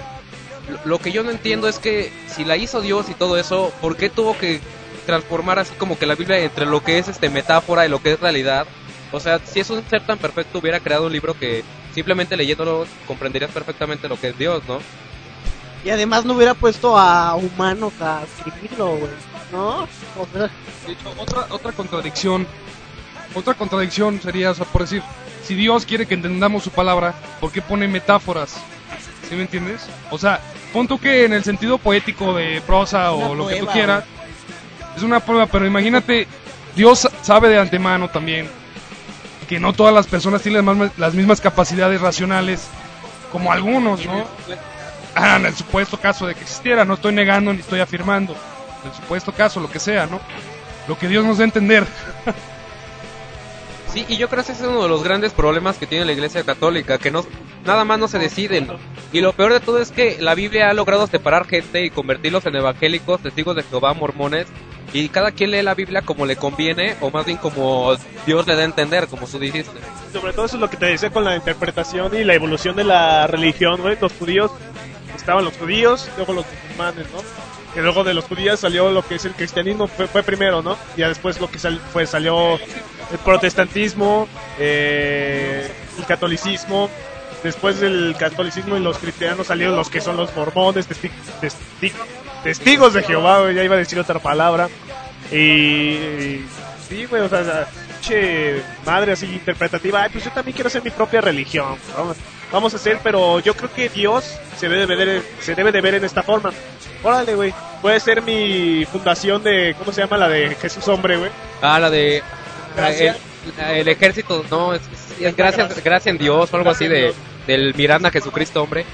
lo- que yo no entiendo es que si la hizo Dios y todo eso, ¿por qué tuvo que transformar así como que la Biblia entre lo que es este metáfora y lo que es realidad? O sea, si es un ser tan perfecto hubiera creado un libro que simplemente leyéndolo comprenderías perfectamente lo que es Dios, ¿no? Y además no hubiera puesto a humanos a escribirlo, güey. ¿No? O sea, De hecho, otra, otra contradicción, otra contradicción sería, o sea, por decir, si Dios quiere que entendamos su palabra, ¿por qué pone metáforas? ¿Sí me entiendes? O sea, pon tú que en el sentido poético de prosa o Una lo que tú quieras, es una prueba, pero imagínate, Dios sabe de antemano también que no todas las personas tienen las mismas- capacidades racionales como algunos, ¿no? Ah, en el supuesto caso de que existiera, no estoy negando ni estoy afirmando. En el supuesto caso, lo que sea, ¿no? Lo que Dios nos dé a entender. Sí, y yo creo que ese es uno de los grandes problemas que tiene la Iglesia Católica, que no nada más no se deciden. Y lo peor de todo es que la Biblia ha logrado separar gente y convertirlos en evangélicos, testigos de Jehová, mormones, y cada quien lee la Biblia como le conviene, o más bien como Dios le da a entender, como tú dijiste. Sobre todo eso es lo que te decía con la interpretación y la evolución de la religión, güey. Los judíos, estaban los judíos, luego los musulmanes, ¿no? Que luego de los judíos salió lo que es el cristianismo, fue, fue primero, ¿no? Y ya después lo que sal- fue, salió el protestantismo, eh, el catolicismo, después del catolicismo y los cristianos salieron los que son los mormones, testi- testi- testigos de Jehová, ya iba a decir otra palabra. Y sí, güey, o sea, pinche madre así interpretativa, ay, pues yo también quiero hacer mi propia religión. Vamos, vamos a hacer, pero yo creo que Dios se debe de ver, se debe de ver en esta forma. Órale, güey, puede ser mi fundación de, ¿cómo se llama? La de Jesús Hombre, güey. Ah, la de... El, el ejército, no, es, es- es gracias, gracias en Dios o algo así de, del Miranda Jesucristo, hombre.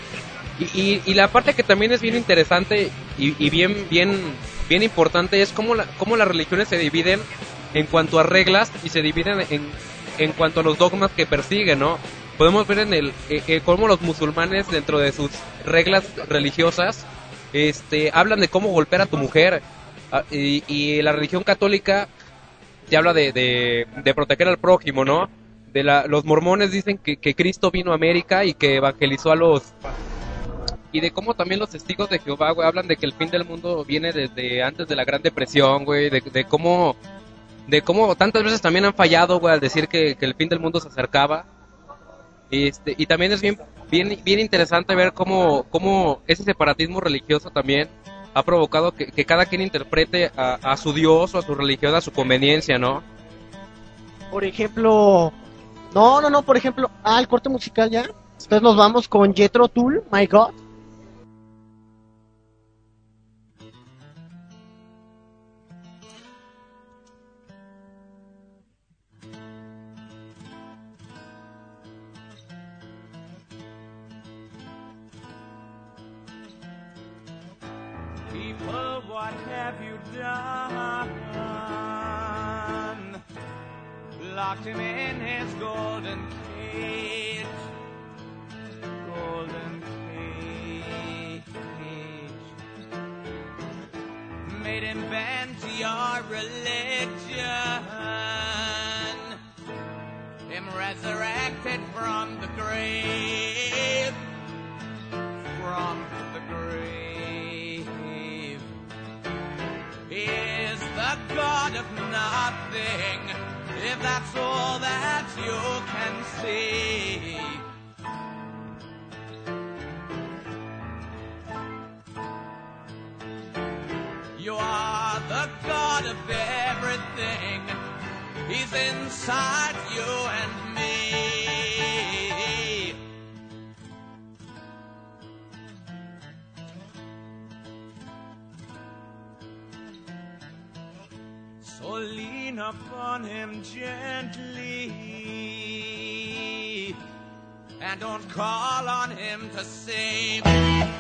Y, y, la parte que también es bien interesante y, y bien, bien, bien importante es cómo, la, cómo las religiones se dividen en cuanto a reglas y se dividen en, en cuanto a los dogmas que persiguen, ¿no? Podemos ver en el eh, eh, cómo los musulmanes dentro de sus reglas religiosas este hablan de cómo golpear a tu mujer Ah, y, la religión católica te habla de, de proteger al prójimo, ¿no? De la, los mormones dicen que, que Cristo vino a América y que evangelizó a los... Y de cómo también los testigos de Jehová, güey, hablan de que el fin del mundo viene desde antes de la Gran Depresión, güey, de, cómo... De cómo tantas veces también han fallado, güey, al decir que, que el fin del mundo se acercaba. Este, y también es bien, bien, bien interesante ver cómo, cómo ese separatismo religioso también ha provocado que, que cada quien interprete a, a su Dios o a su religión a su conveniencia, ¿no? Por ejemplo, no, no, no, por ejemplo, ah, el corte musical ya. Entonces nos vamos con Jetro Tool, My God. What have you done? Your religion. Him resurrected from the grave from the grave. He is the God of nothing, if that's all that you can see. You the God of everything. He's inside you and me. So lean upon him gently and don't call on him to save. You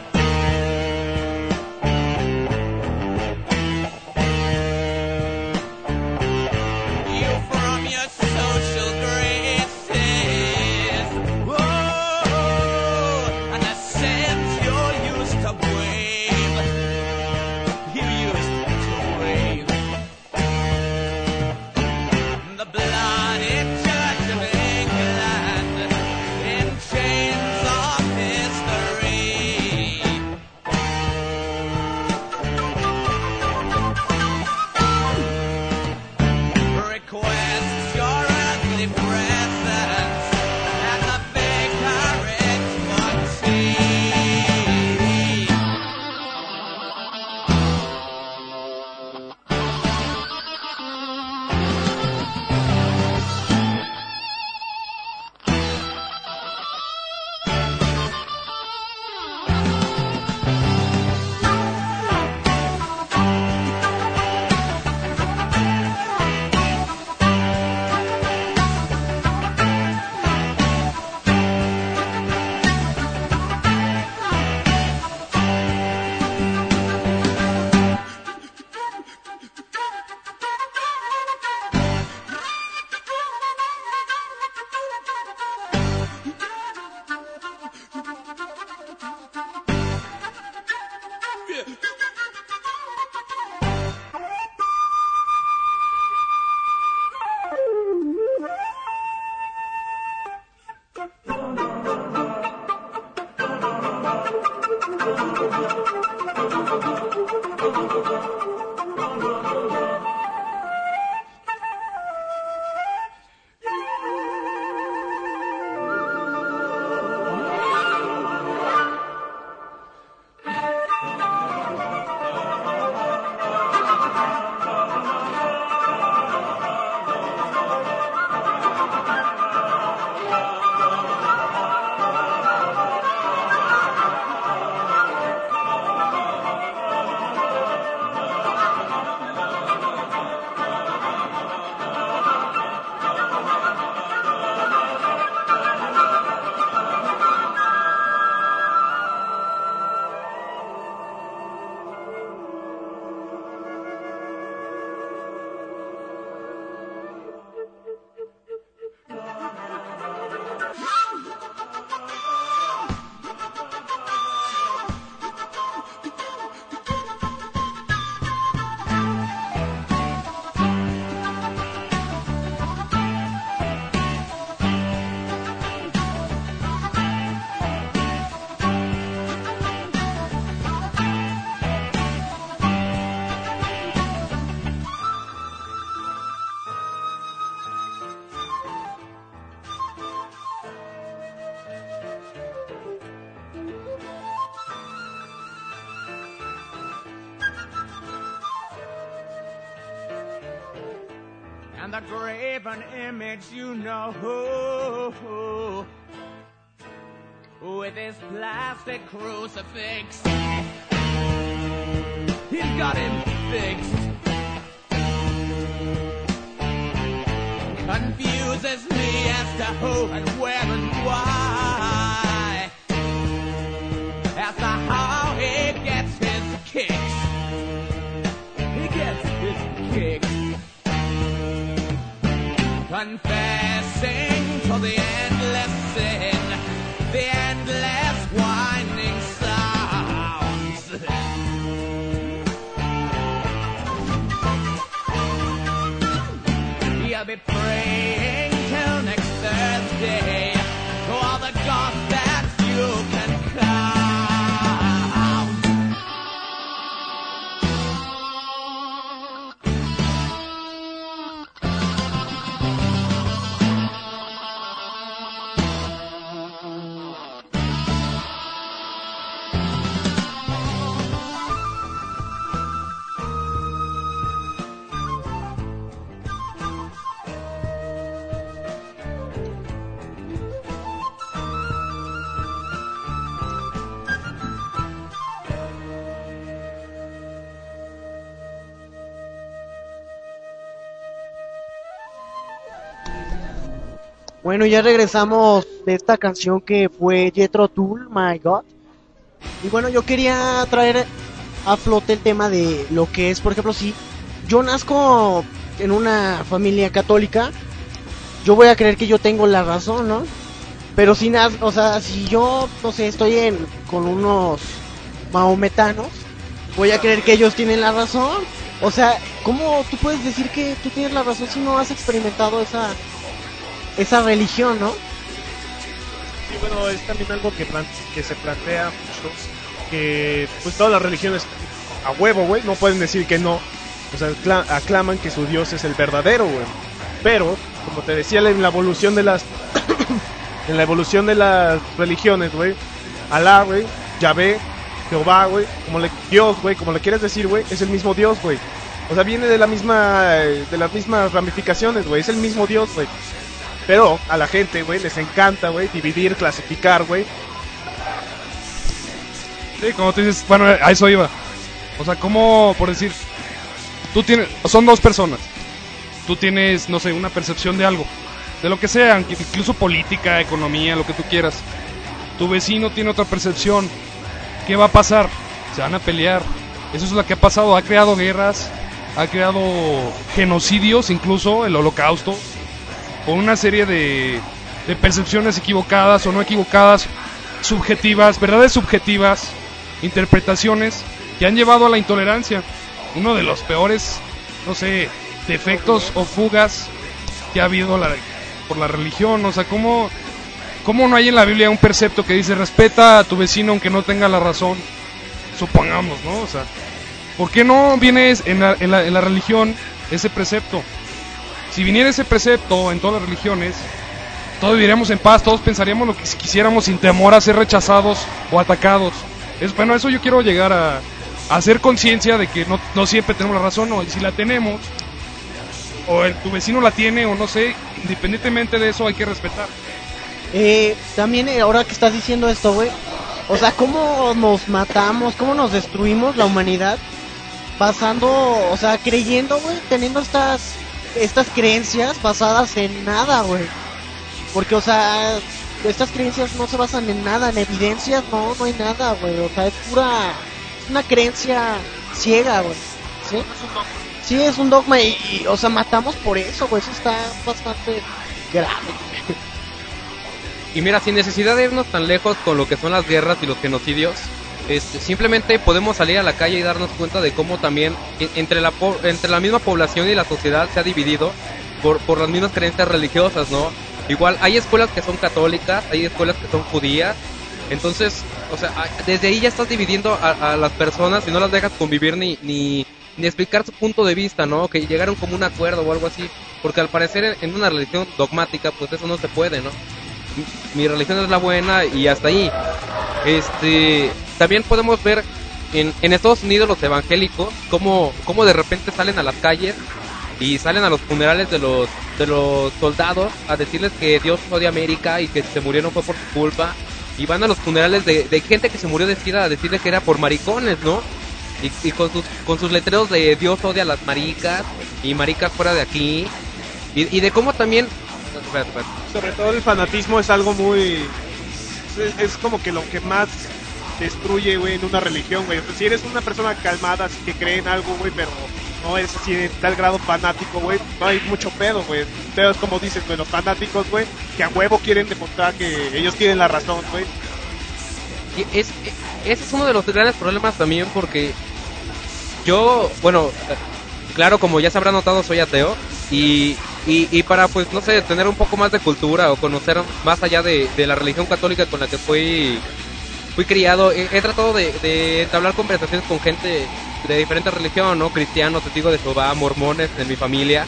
image you know. With his plastic crucifix, he's got him fixed. Bueno, ya regresamos de esta canción que fue Jethro Tull, My God. Y bueno, yo quería traer a flote el tema de lo que es, por ejemplo, si yo nazco en una familia católica, yo voy a creer que yo tengo la razón, ¿no? Pero si naz o sea, si yo, no sé, estoy en, con unos mahometanos, voy a creer que ellos tienen la razón. O sea, ¿cómo tú puedes decir que tú tienes la razón si no has experimentado esa esa religión, ¿no? Sí, bueno, es también algo que, que se plantea mucho, que pues todas las religiones a huevo, güey, no pueden decir que no. O sea, cla- aclaman que su Dios es el verdadero, güey. Pero, como te decía, en la evolución de las... en la evolución de las religiones, güey, Alá, güey, Yahvé, Jehová, güey, como le... Dios, güey, como le quieres decir, güey, es el mismo Dios, güey. O sea, viene de la misma... eh, de las mismas ramificaciones, güey, es el mismo Dios, güey. Pero a la gente, güey, les encanta, güey, dividir, clasificar, güey. Sí, como tú dices, bueno, a eso iba. O sea, como, por decir, tú tienes, son dos personas. Tú tienes, no sé, una percepción de algo, de lo que sea, incluso política, economía, lo que tú quieras. Tu vecino tiene otra percepción. ¿Qué va a pasar? Se van a pelear. Eso es lo que ha pasado. Ha creado guerras, ha creado genocidios, incluso el holocausto, por una serie de, de percepciones equivocadas o no equivocadas, subjetivas, verdades subjetivas, interpretaciones que han llevado a la intolerancia. Uno de los peores, no sé, defectos o fugas que ha habido la- por la religión. O sea, ¿cómo, ¿cómo no hay en la Biblia un precepto que dice respeta a tu vecino aunque no tenga la razón? Supongamos, ¿no? O sea, ¿por qué no viene en la, en la- en la religión ese precepto? Si viniera ese precepto en todas las religiones, todos viviríamos en paz, todos pensaríamos lo que quisiéramos sin temor a ser rechazados o atacados. Es, bueno, eso yo quiero llegar a, hacer conciencia de que no, no siempre tenemos la razón, o si la tenemos, o tu vecino la tiene, o no sé, independientemente de eso hay que respetar. Eh, también eh, ahora que estás diciendo esto, güey, o sea, cómo nos matamos, cómo nos destruimos la humanidad, basando, o sea, creyendo, güey, teniendo estas, estas creencias basadas en nada, güey. Porque, o sea, estas creencias no se basan en nada, en evidencias, no, no hay nada, güey. O sea, es pura, es una creencia ciega, güey. ¿Sí? Sí, es un dogma y, y, o sea, matamos por eso, güey. Eso está bastante grave. Y mira, sin necesidad de irnos tan lejos con lo que son las guerras y los genocidios, este, simplemente podemos salir a la calle y darnos cuenta de cómo también en- entre la, entre la misma población y la sociedad se ha dividido por, por las mismas creencias religiosas, ¿no? Igual hay escuelas que son católicas, hay escuelas que son judías, entonces, o sea, desde ahí ya estás dividiendo a, a las personas y no las dejas convivir ni, ni, ni explicar su punto de vista, ¿no? Que llegaron como un acuerdo o algo así, porque al parecer en una religión dogmática, pues eso no se puede, ¿no? Mi religión es la buena y hasta ahí. Este, también podemos ver en, en Estados Unidos los evangélicos cómo, cómo de repente salen a las calles y salen a los funerales de los de los soldados a decirles que Dios odia América y que se murieron fue por su culpa y van a los funerales de, de gente que se murió vestida a decirles que era por maricones, ¿no? Y, y con sus con sus letreros de Dios odia a las maricas y maricas fuera de aquí y, y de cómo también espérate, espérate. Sobre todo el fanatismo es algo muy... Es, es como que lo que más destruye, güey, en una religión, güey. O sea, si eres una persona calmada, así que cree en algo, güey, pero no es así de tal grado fanático, güey, no hay mucho pedo, güey. Pero es como dices, güey, los fanáticos, güey, que a huevo quieren demostrar que ellos tienen la razón, güey. Es, ese es uno de los grandes problemas también porque yo, bueno, claro, como ya se habrá notado, soy ateo y, y, y para, pues, no sé, tener un poco más de cultura o conocer más allá de, de la religión católica con la que fui, fui criado, he, tratado de, de entablar conversaciones con gente de diferentes religiones, ¿no? Cristianos, testigos de Jehová, mormones en mi familia.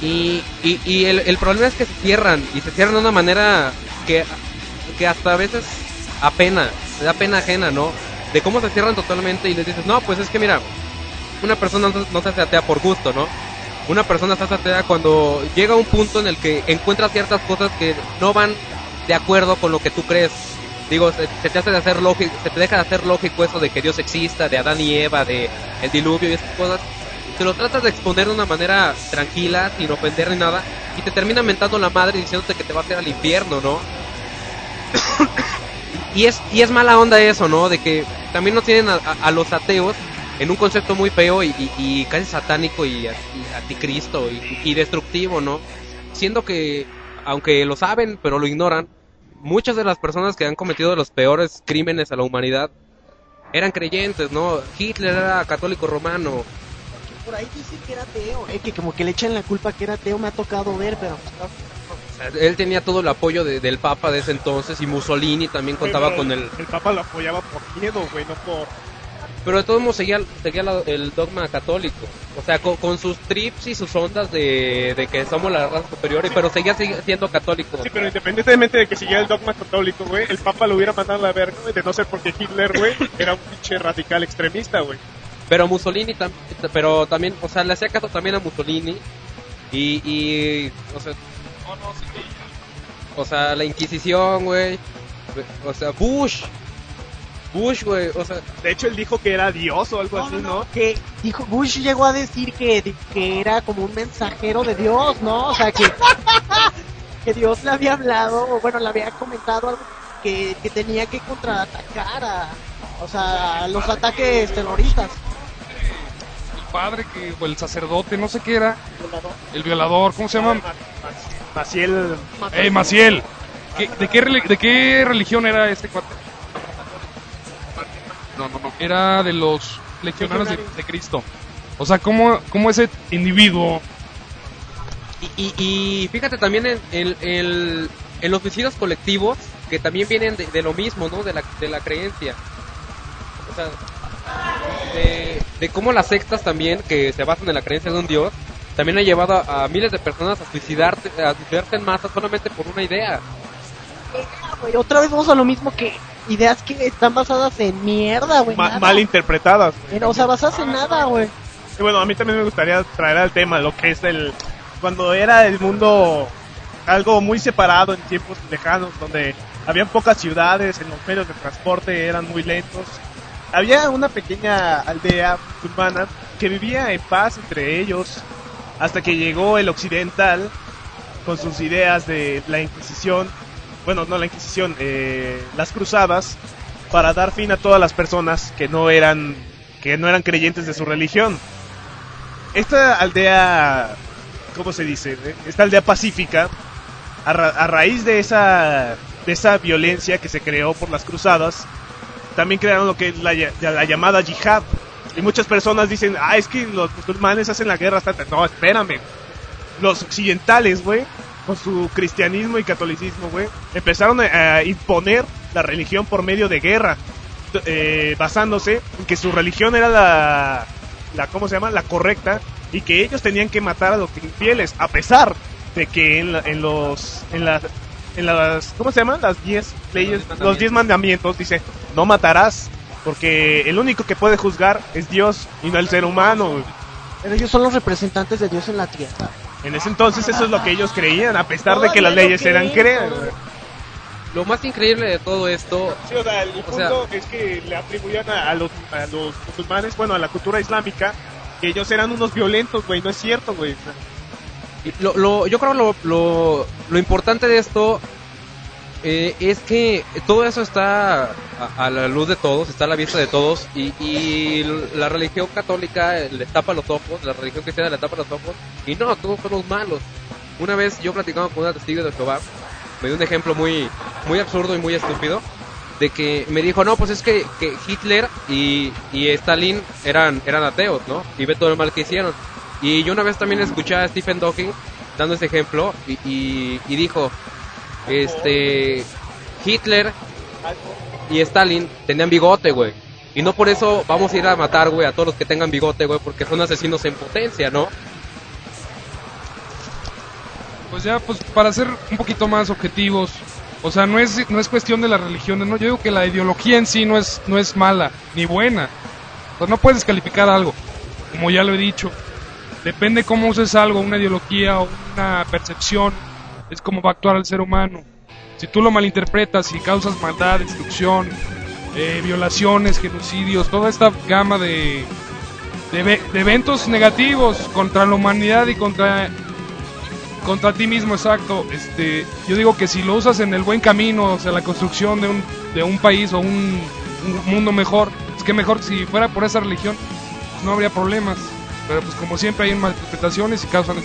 Y, y, y el, el problema es que se cierran, y se cierran de una manera que, que hasta a veces apena, da pena ajena, ¿no? De cómo se cierran totalmente y les dices, no, pues es que mira, una persona no se hace atea por gusto, ¿no? Una persona hace atea cuando llega a un punto en el que encuentra ciertas cosas que no van de acuerdo con lo que tú crees. Digo, se, se te hace de hacer lógico, se te deja de hacer lógico eso de que Dios exista, de Adán y Eva, de el diluvio y esas cosas. Te lo tratas de exponer de una manera tranquila, sin ofender ni nada, y te termina mentando la madre diciéndote que te va a hacer al infierno, ¿no? y es y es mala onda eso, ¿no? De que también no tienen a, a- a los ateos en un concepto muy feo y, y- y casi satánico y, anticristo y, y destructivo, ¿no? Siendo que, aunque lo saben, pero lo ignoran, muchas de las personas que han cometido los peores crímenes a la humanidad eran creyentes, ¿no? Hitler era católico romano, Por ahí dice que era ateo, eh, que como que le echan la culpa que era ateo, me ha tocado ver, pero... o sea, él tenía todo el apoyo de- del Papa de ese entonces y Mussolini también contaba Pero con el... El Papa lo apoyaba por miedo, güey, no por... Pero de todos modos seguía, seguía la- el dogma católico. O sea, con, con sus trips y sus ondas de, de que somos la raza superior, y- pero seguía si- siendo católico. Sí, pero independientemente de que siguiera el dogma católico, güey, el Papa lo hubiera mandado a la verga, güey, de no ser porque Hitler, güey, era un pinche radical extremista, güey. Pero Mussolini, tam- pero también, o sea, le hacía caso también a Mussolini. Y, y o sea, o sea, la Inquisición, güey. O sea, Bush. Bush, güey, o sea, De hecho, él dijo que era Dios o algo No, así, no, ¿no? que dijo Bush llegó a decir que, que era como un mensajero de Dios, ¿no? O sea, que, que Dios le había hablado, o bueno, le había comentado algo que, que tenía que contraatacar a, o sea, a los ataques terroristas. El padre que, o el sacerdote, no sé qué era, el violador, ¿cómo se llama? Maciel, Eh, Maciel. ¿Qué- de, qué, ¿De qué religión era este cuate? No, no, no. Era de los legionarios de, de Cristo. O sea, ¿cómo, cómo ese individuo Y, y, y fíjate también en, el- el- en los suicidios colectivos, que también vienen de, de lo mismo, ¿no? De la, de la creencia. O sea, de, de cómo las sectas también, que se basan en la creencia de un dios, también han llevado a, a miles de personas a suicidarse, a suicidarse en masa solamente por una idea. Otra vez vamos a lo mismo que ideas que están basadas en mierda, güey. ma- mal interpretadas. En- O sea, basadas en nada, güey. Y bueno, a mí también me gustaría traer al tema lo que es el... Cuando era el mundo algo muy separado en tiempos lejanos, donde habían pocas ciudades, en los medios de transporte eran muy lentos. Había una pequeña aldea musulmana que vivía en paz entre ellos hasta que llegó el occidental con sus ideas de la Inquisición, bueno, no la Inquisición, eh, las cruzadas, para dar fin a todas las personas que no eran que no eran creyentes de su religión. Esta aldea, ¿cómo se dice? Esta aldea pacífica, a, ra- a raíz de esa de esa violencia que se creó por las cruzadas, también crearon lo que es la, la llamada yihad. Y muchas personas dicen, ah, es que los musulmanes hacen la guerra. hasta- No, espérame. Los occidentales, güey, con su cristianismo y catolicismo, güey, empezaron a, a imponer la religión por medio de guerra, eh, basándose en que su religión era la, la, ¿cómo se llama? La correcta y que ellos tenían que matar a los infieles, a pesar de que en, la- en los, en las, en las, ¿cómo se llaman? Las 10 leyes, los 10 mandamientos, dice, no matarás, porque el único que puede juzgar es Dios y no el ser humano. Pero ellos son los representantes de Dios en la tierra. En ese entonces eso es lo que ellos creían, a pesar de que las leyes eran todavía. Lo más increíble de todo esto, Sí, o sea, el O sea- punto es que le atribuían a, a los, a los musulmanes, bueno, a la cultura islámica, que ellos eran unos violentos, güey, no es cierto, güey. Lo, lo- yo creo lo, lo, lo importante de esto eh, es que todo eso está a, la luz de todos, está a la vista de todos y, y la religión católica le tapa los ojos, la religión cristiana le tapa los ojos y no, todos somos malos. Una vez yo platicaba con una testigo de Jehová, me dio un ejemplo muy, muy absurdo y muy estúpido de que me dijo, no, pues es que, que Hitler y, y Stalin eran, eran ateos, ¿no? Y ve todo el mal que hicieron. Y yo una vez también escuché a Stephen Hawking dando ese ejemplo y, y dijo, este, Hitler y Stalin tenían bigote, güey. Y no por eso vamos a ir a matar, güey, a todos los que tengan bigote, güey, porque son asesinos en potencia, ¿no? Pues ya, pues para ser un poquito más objetivos, o sea, no es, no es cuestión de las religiones, ¿no? Yo digo que la ideología en sí no es, no es mala, ni buena. Sea, no puedes calificar algo, como ya lo he dicho. Depende cómo uses algo, una ideología o una percepción, es como va a actuar el ser humano. Si tú lo malinterpretas y causas maldad, destrucción, eh, violaciones, genocidios, toda esta gama de, de, de eventos negativos contra la humanidad y contra contra ti mismo, exacto. Este, yo digo que si lo usas en el buen camino, o sea, la construcción de un, de un país o un, un mundo mejor, es que mejor si fuera por esa religión, pues no habría problemas. Pero pues como siempre hay malinterpretaciones y causan.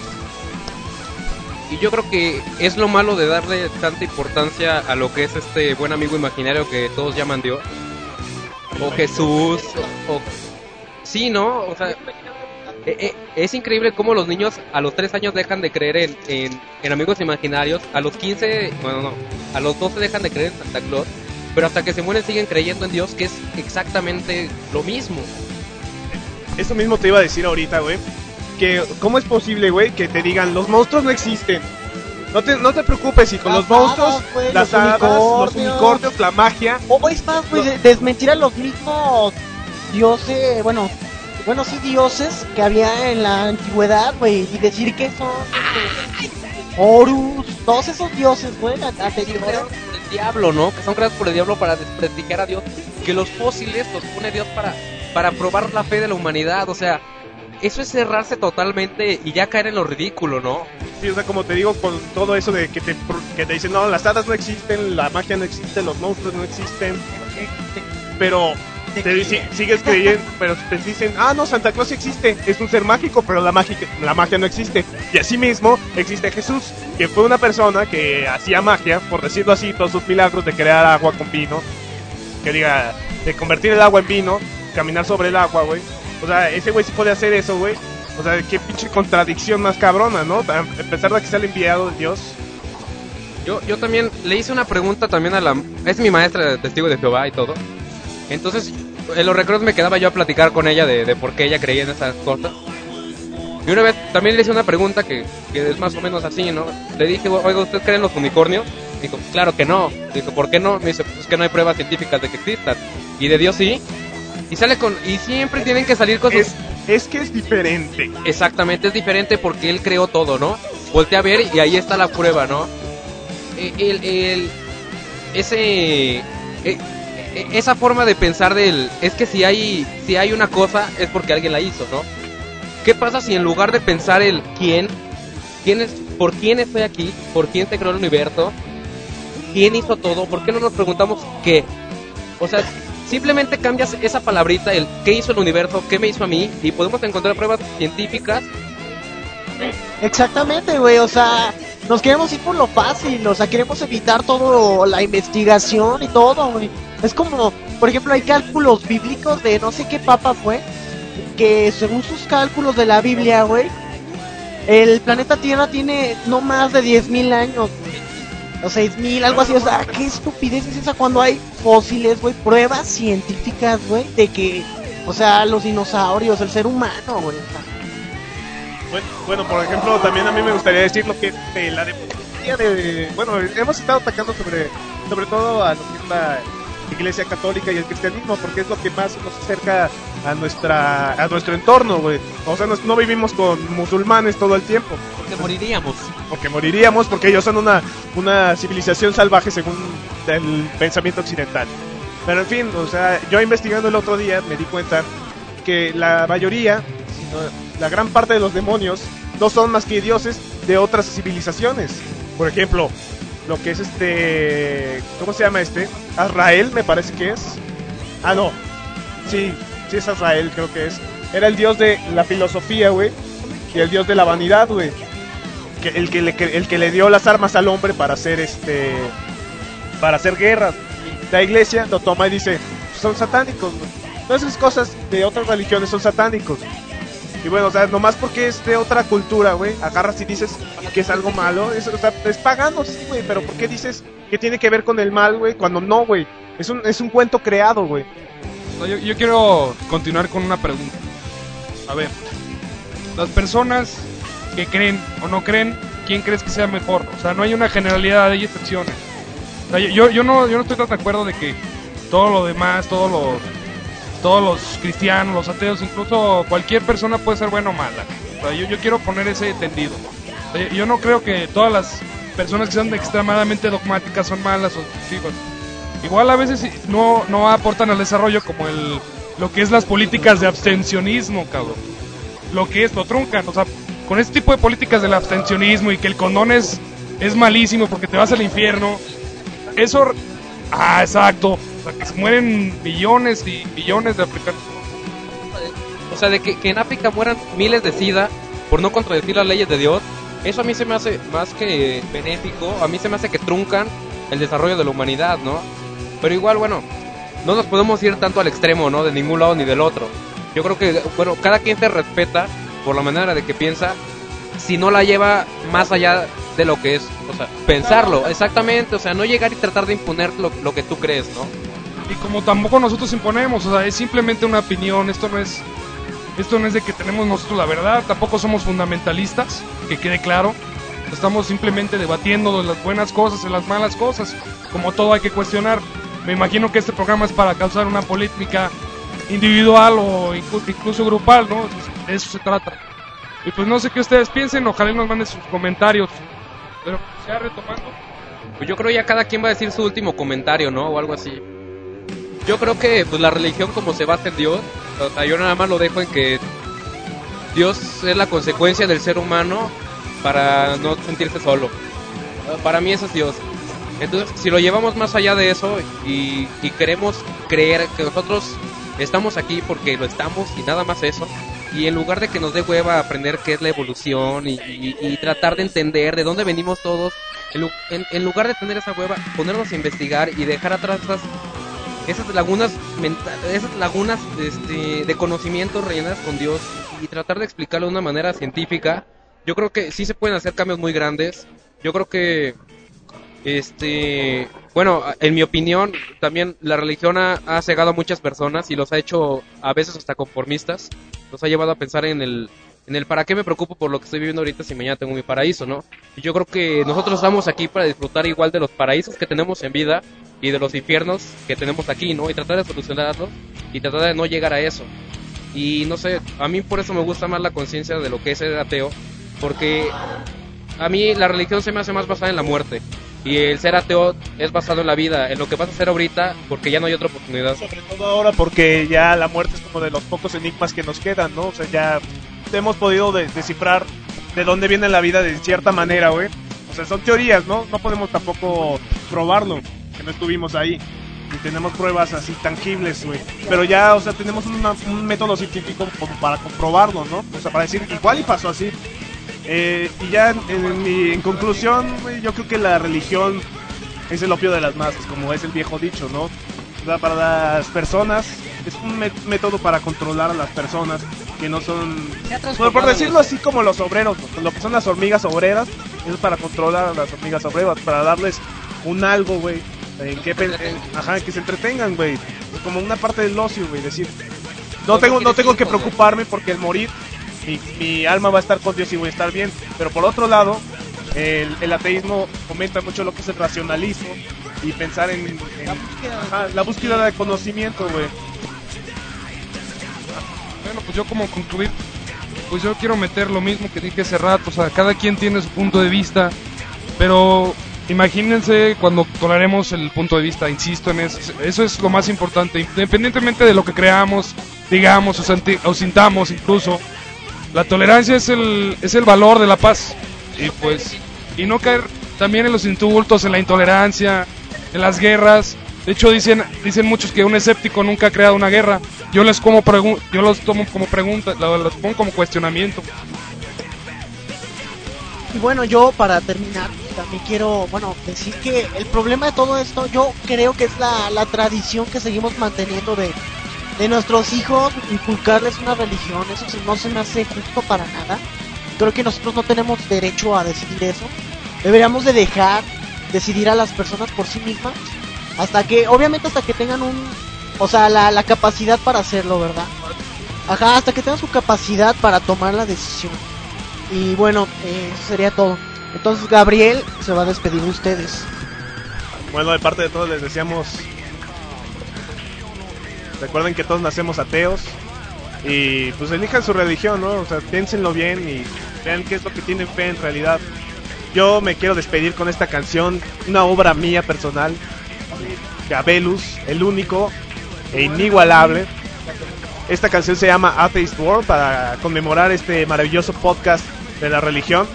Y yo creo que es lo malo de darle tanta importancia a lo que es este buen amigo imaginario que todos llaman Dios. O Jesús. O, o- Sí, ¿no? O sea, eh, eh, es increíble cómo los niños a los 3 años dejan de creer en, en, en amigos imaginarios. A los 15, bueno, no. A los 12 dejan de creer en Santa Claus. Pero hasta que se mueren siguen creyendo en Dios, que es exactamente lo mismo. Eso mismo te iba a decir ahorita, güey. Que, ¿cómo es posible, güey, que te digan, los monstruos no existen? No te, no te preocupes, si con Las los monstruos, hadas, güey, las los hadas, los unicornios. unicornios, la magia. O es más, güey, de- desmentir a los mismos dioses, bueno, bueno, sí, dioses que había en la antigüedad, güey, y decir que son este, Horus, todos esos dioses, güey, anteriores. el diablo, ¿no? Que son creados por el diablo para desprestigiar a Dios. Que los fósiles los pone Dios para, para probar la fe de la humanidad. O sea, eso es cerrarse totalmente y ya caer en lo ridículo, ¿no? Sí, o sea, como te digo, con todo eso de que te, que te dicen, no, las hadas no existen, la magia no existe, los monstruos no existen. Pero te dici- sigues creyendo, pero te dicen, ah, no, Santa Claus existe, es un ser mágico, pero la magia, la magia no existe. Y así mismo existe Jesús, que fue una persona que hacía magia, por decirlo así, todos sus milagros de crear agua con vino, que diga, de convertir el agua en vino, caminar sobre el agua, güey. O sea, ese güey sí puede hacer eso, güey. O sea, qué pinche contradicción más cabrona, ¿no? A pesar de que sea el enviado de Dios. Yo, yo también le hice una pregunta también a la... Es mi maestra de testigo de Jehová y todo. Entonces, en los recreos me quedaba yo a platicar con ella de, de por qué ella creía en esas cosas. Y una vez también le hice una pregunta que, que es más o menos así, ¿no? Le dije, oiga, ¿usted cree en los unicornios? Dijo, claro que no. Dijo, ¿por qué no? Me dice, pues es que no hay pruebas científicas de que existan. Y de Dios sí. Y sale con... Y siempre tienen que salir con sus... Es, es que es diferente. Exactamente, es diferente porque él creó todo, ¿no? Voltea a ver y ahí está la prueba, ¿no? Eh, El, el- ese, eh, eh, esa forma de pensar del, es que si hay, si hay una cosa es porque alguien la hizo, ¿no? ¿Qué pasa si en lugar de pensar el quién, quién es, por quién estoy aquí, por quién se creó el universo, quién hizo todo, por qué no nos preguntamos qué? O sea, simplemente cambias esa palabrita, el qué hizo el universo, qué me hizo a mí, y podemos encontrar pruebas científicas. Exactamente, güey, o sea, nos queremos ir por lo fácil, o sea, queremos evitar todo la investigación y todo. Es como, por ejemplo, hay cálculos bíblicos de no sé qué papa fue, que según sus cálculos de la Biblia, güey, el planeta Tierra tiene no más de 10.000 años. O 6.000, algo así, o sea, qué estupidez es esa cuando hay fósiles, güey, pruebas científicas, güey, de que, o sea, los dinosaurios, el ser humano, güey. Bueno, bueno, por ejemplo, también a mí me gustaría decir lo que de la demonología de... Bueno, hemos estado atacando sobre, sobre todo a lo que es la iglesia católica y el cristianismo, porque es lo que más nos acerca a nuestra a nuestro entorno, güey. O sea, nos- no vivimos con musulmanes todo el tiempo, Porque moriríamos. porque moriríamos, porque ellos son una, una civilización salvaje según el pensamiento occidental. Pero en fin, o sea, yo investigando el otro día me di cuenta que la mayoría, sino la gran parte de los demonios, no son más que dioses de otras civilizaciones. Por ejemplo, lo que es este. ¿Cómo se llama este? Azrael, me parece que es. Ah, no. Sí, sí es Azrael, creo que es. Era el dios de la filosofía, güey. Y el dios de la vanidad, güey. El, que le, que- el que le dio las armas al hombre para hacer este. Para hacer guerras. La iglesia lo toma y dice: son satánicos, güey. Todas esas cosas de otras religiones son satánicos. Y bueno, o sea, nomás porque es de otra cultura, güey, agarras y dices que es algo malo. Es, o sea, es pagano, sí, güey, pero ¿por qué dices que tiene que ver con el mal, güey? Cuando no, güey. Es un, es un cuento creado, güey. No, yo, yo quiero continuar con una pregunta. A ver, las personas que creen o no creen, ¿quién crees que sea mejor? O sea, no hay una generalidad, hay excepciones. O sea, yo- yo, no, yo no estoy tan de acuerdo de que todo lo demás, todos los, todos los cristianos, los ateos, incluso cualquier persona puede ser buena o mala. O sea, yo, yo quiero poner ese tendido. O sea, yo no creo que todas las personas que sean extremadamente dogmáticas son malas o excesivas. Igual a veces no, no aportan al desarrollo como el lo que es las políticas de abstencionismo, cabrón. Lo que es, lo truncan. O sea, con este tipo de políticas del abstencionismo y que el condón es, es malísimo porque te vas al infierno. Eso... Ah, exacto. O sea, que se mueren millones y millones de africanos. O sea, de que, que en África mueran miles de SIDA por no contradecir las leyes de Dios, eso a mí se me hace más que benéfico, a mí se me hace que truncan el desarrollo de la humanidad, ¿no? Pero igual, bueno, no nos podemos ir tanto al extremo, ¿no? De ningún lado ni del otro. Yo creo que, bueno, cada quien se respeta por la manera de que piensa, si no la lleva más allá de lo que es, o sea, pensarlo, exactamente, o sea, no llegar y tratar de imponer lo, lo que tú crees, ¿no? Y como tampoco nosotros imponemos, o sea, es simplemente una opinión, esto no es esto no es de que tenemos nosotros la verdad, tampoco somos fundamentalistas, que quede claro. Estamos simplemente debatiendo de las buenas cosas y las malas cosas. Como todo hay que cuestionar. Me imagino que este programa es para causar una polémica individual o inclu- incluso grupal, ¿no? De eso se trata. Y pues no sé qué ustedes piensen, ojalá nos manden sus comentarios. Pero ya retomando. Pues yo creo ya cada quien va a decir su último comentario, ¿no? O algo así. Yo creo que pues la religión como se basa en Dios, o sea, yo nada más lo dejo en que Dios es la consecuencia del ser humano para no sentirse solo. Para mí eso es Dios. Entonces, si lo llevamos más allá de eso y, y queremos creer que nosotros estamos aquí porque lo estamos y nada más eso, y en lugar de que nos dé hueva aprender qué es la evolución y, y- y tratar de entender de dónde venimos todos, en, en- en lugar de tener esa hueva, ponernos a investigar y dejar atrás esas, esas lagunas esas lagunas este, de conocimiento rellenadas con Dios y tratar de explicarlo de una manera científica, yo creo que sí se pueden hacer cambios muy grandes. Yo creo que este, bueno, en mi opinión, también la religión ha, cegado a muchas personas y los ha hecho a veces hasta conformistas. Los ha llevado a pensar en el, en el para qué me preocupo por lo que estoy viviendo ahorita si mañana tengo mi paraíso, ¿no? Y yo creo que nosotros estamos aquí para disfrutar igual de los paraísos que tenemos en vida y de los infiernos que tenemos aquí, ¿no? Y tratar de solucionarlos y tratar de no llegar a eso. Y no sé, a mí por eso me gusta más la conciencia de lo que es ser ateo, porque a mí la religión se me hace más basada en la muerte. Y el ser ateo es basado en la vida, en lo que vas a hacer ahorita, porque ya no hay otra oportunidad. Sobre todo ahora porque ya la muerte es como de los pocos enigmas que nos quedan, ¿no? O sea, ya hemos podido de- descifrar de dónde viene la vida de cierta manera, güey. O sea, son teorías, ¿no? No podemos tampoco probarlo, que no estuvimos ahí. Ni tenemos pruebas así tangibles, güey. Pero ya, o sea, tenemos una- un método científico como para comprobarlo, ¿no? O sea, para decir, igual y pasó así. Eh, y ya en, en mi- en conclusión, yo creo que la religión es el opio de las masas, como es el viejo dicho, ¿no? Para las personas es un mé- método para controlar a las personas que no son, ha por, decirlo así como los obreros, lo que son las hormigas obreras, es para controlar a las hormigas obreras, para darles un algo, güey, en que, en- ajá, que se entretengan, güey, como una parte del ocio, güey, decir, no tengo, no tengo que preocuparme porque el morir, mi, mi alma va a estar con Dios y voy a estar bien, pero por otro lado, el, el ateísmo fomenta mucho lo que es el racionalismo y pensar en, en- La búsqueda de- ajá, la búsqueda de conocimiento, güey. pues yo como concluir, pues yo quiero meter lo mismo que dije hace rato, o sea, cada quien tiene su punto de vista, pero imagínense cuando toleremos el punto de vista, insisto en eso, eso es lo más importante, independientemente de lo que creamos, digamos o, o sintamos incluso, la tolerancia es el, es el valor de la paz, y pues, y no caer también en los insultos, en la intolerancia, en las guerras, de hecho dicen, dicen muchos que un escéptico nunca ha creado una guerra, yo les como yo los tomo como pregunta, lo- los pongo como cuestionamiento. Y bueno, yo para terminar, también quiero, bueno, decir que el problema de todo esto, yo creo que es la, la tradición que seguimos manteniendo de, de nuestros hijos, inculcarles una religión, eso no se me hace justo para nada. Creo que nosotros no tenemos derecho a decidir eso. Deberíamos de dejar decidir a las personas por sí mismas, hasta que, obviamente hasta que tengan un, o sea, la, la capacidad para hacerlo, ¿verdad? Ajá, hasta que tengan su capacidad para tomar la decisión. Y bueno, eh, eso sería todo. Entonces Gabriel se va a despedir de ustedes. Bueno, de parte de todos les deseamos. Recuerden que todos nacemos ateos. Y pues elijan su religión, ¿no? O sea, piénsenlo bien y vean qué es lo que tienen fe en realidad. Yo me quiero despedir con esta canción, una obra mía personal. Gabelus, el único e inigualable. Esta canción se llama Atheist World para conmemorar este maravilloso podcast de la religión.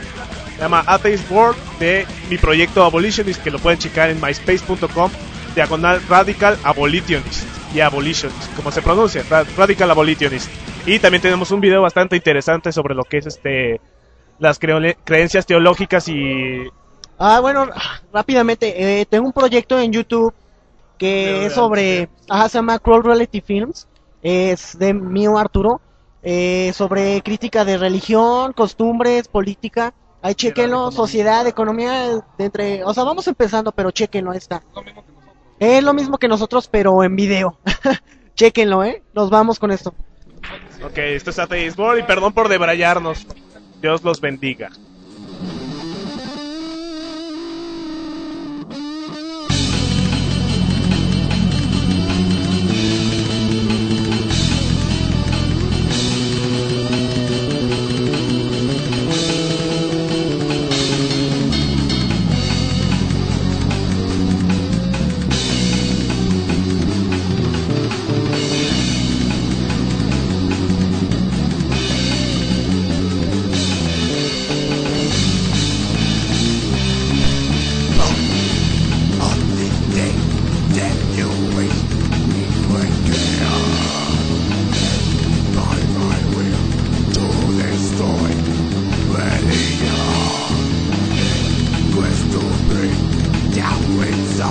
Se llama Atheist World de mi proyecto Abolitionist, que lo pueden checar en myspace.com, diagonal Radical Abolitionist y Abolitionist, como se pronuncia, Ra- Radical Abolitionist. Y también tenemos un video bastante interesante sobre lo que es este las creencias teológicas y Ah, bueno, rápidamente, eh, tengo un proyecto en YouTube que es sobre, ajá, se llama Crawl Reality Films, es de mío Arturo, eh, sobre crítica de religión, costumbres, política, ahí chequenlo, sociedad, economía, entre, o sea, vamos empezando, pero chequenlo, ahí está. Es lo mismo que nosotros, pero en video. chequenlo, eh, nos vamos con esto. Ok, esto es Atheist y perdón por debrayarnos. Dios los bendiga.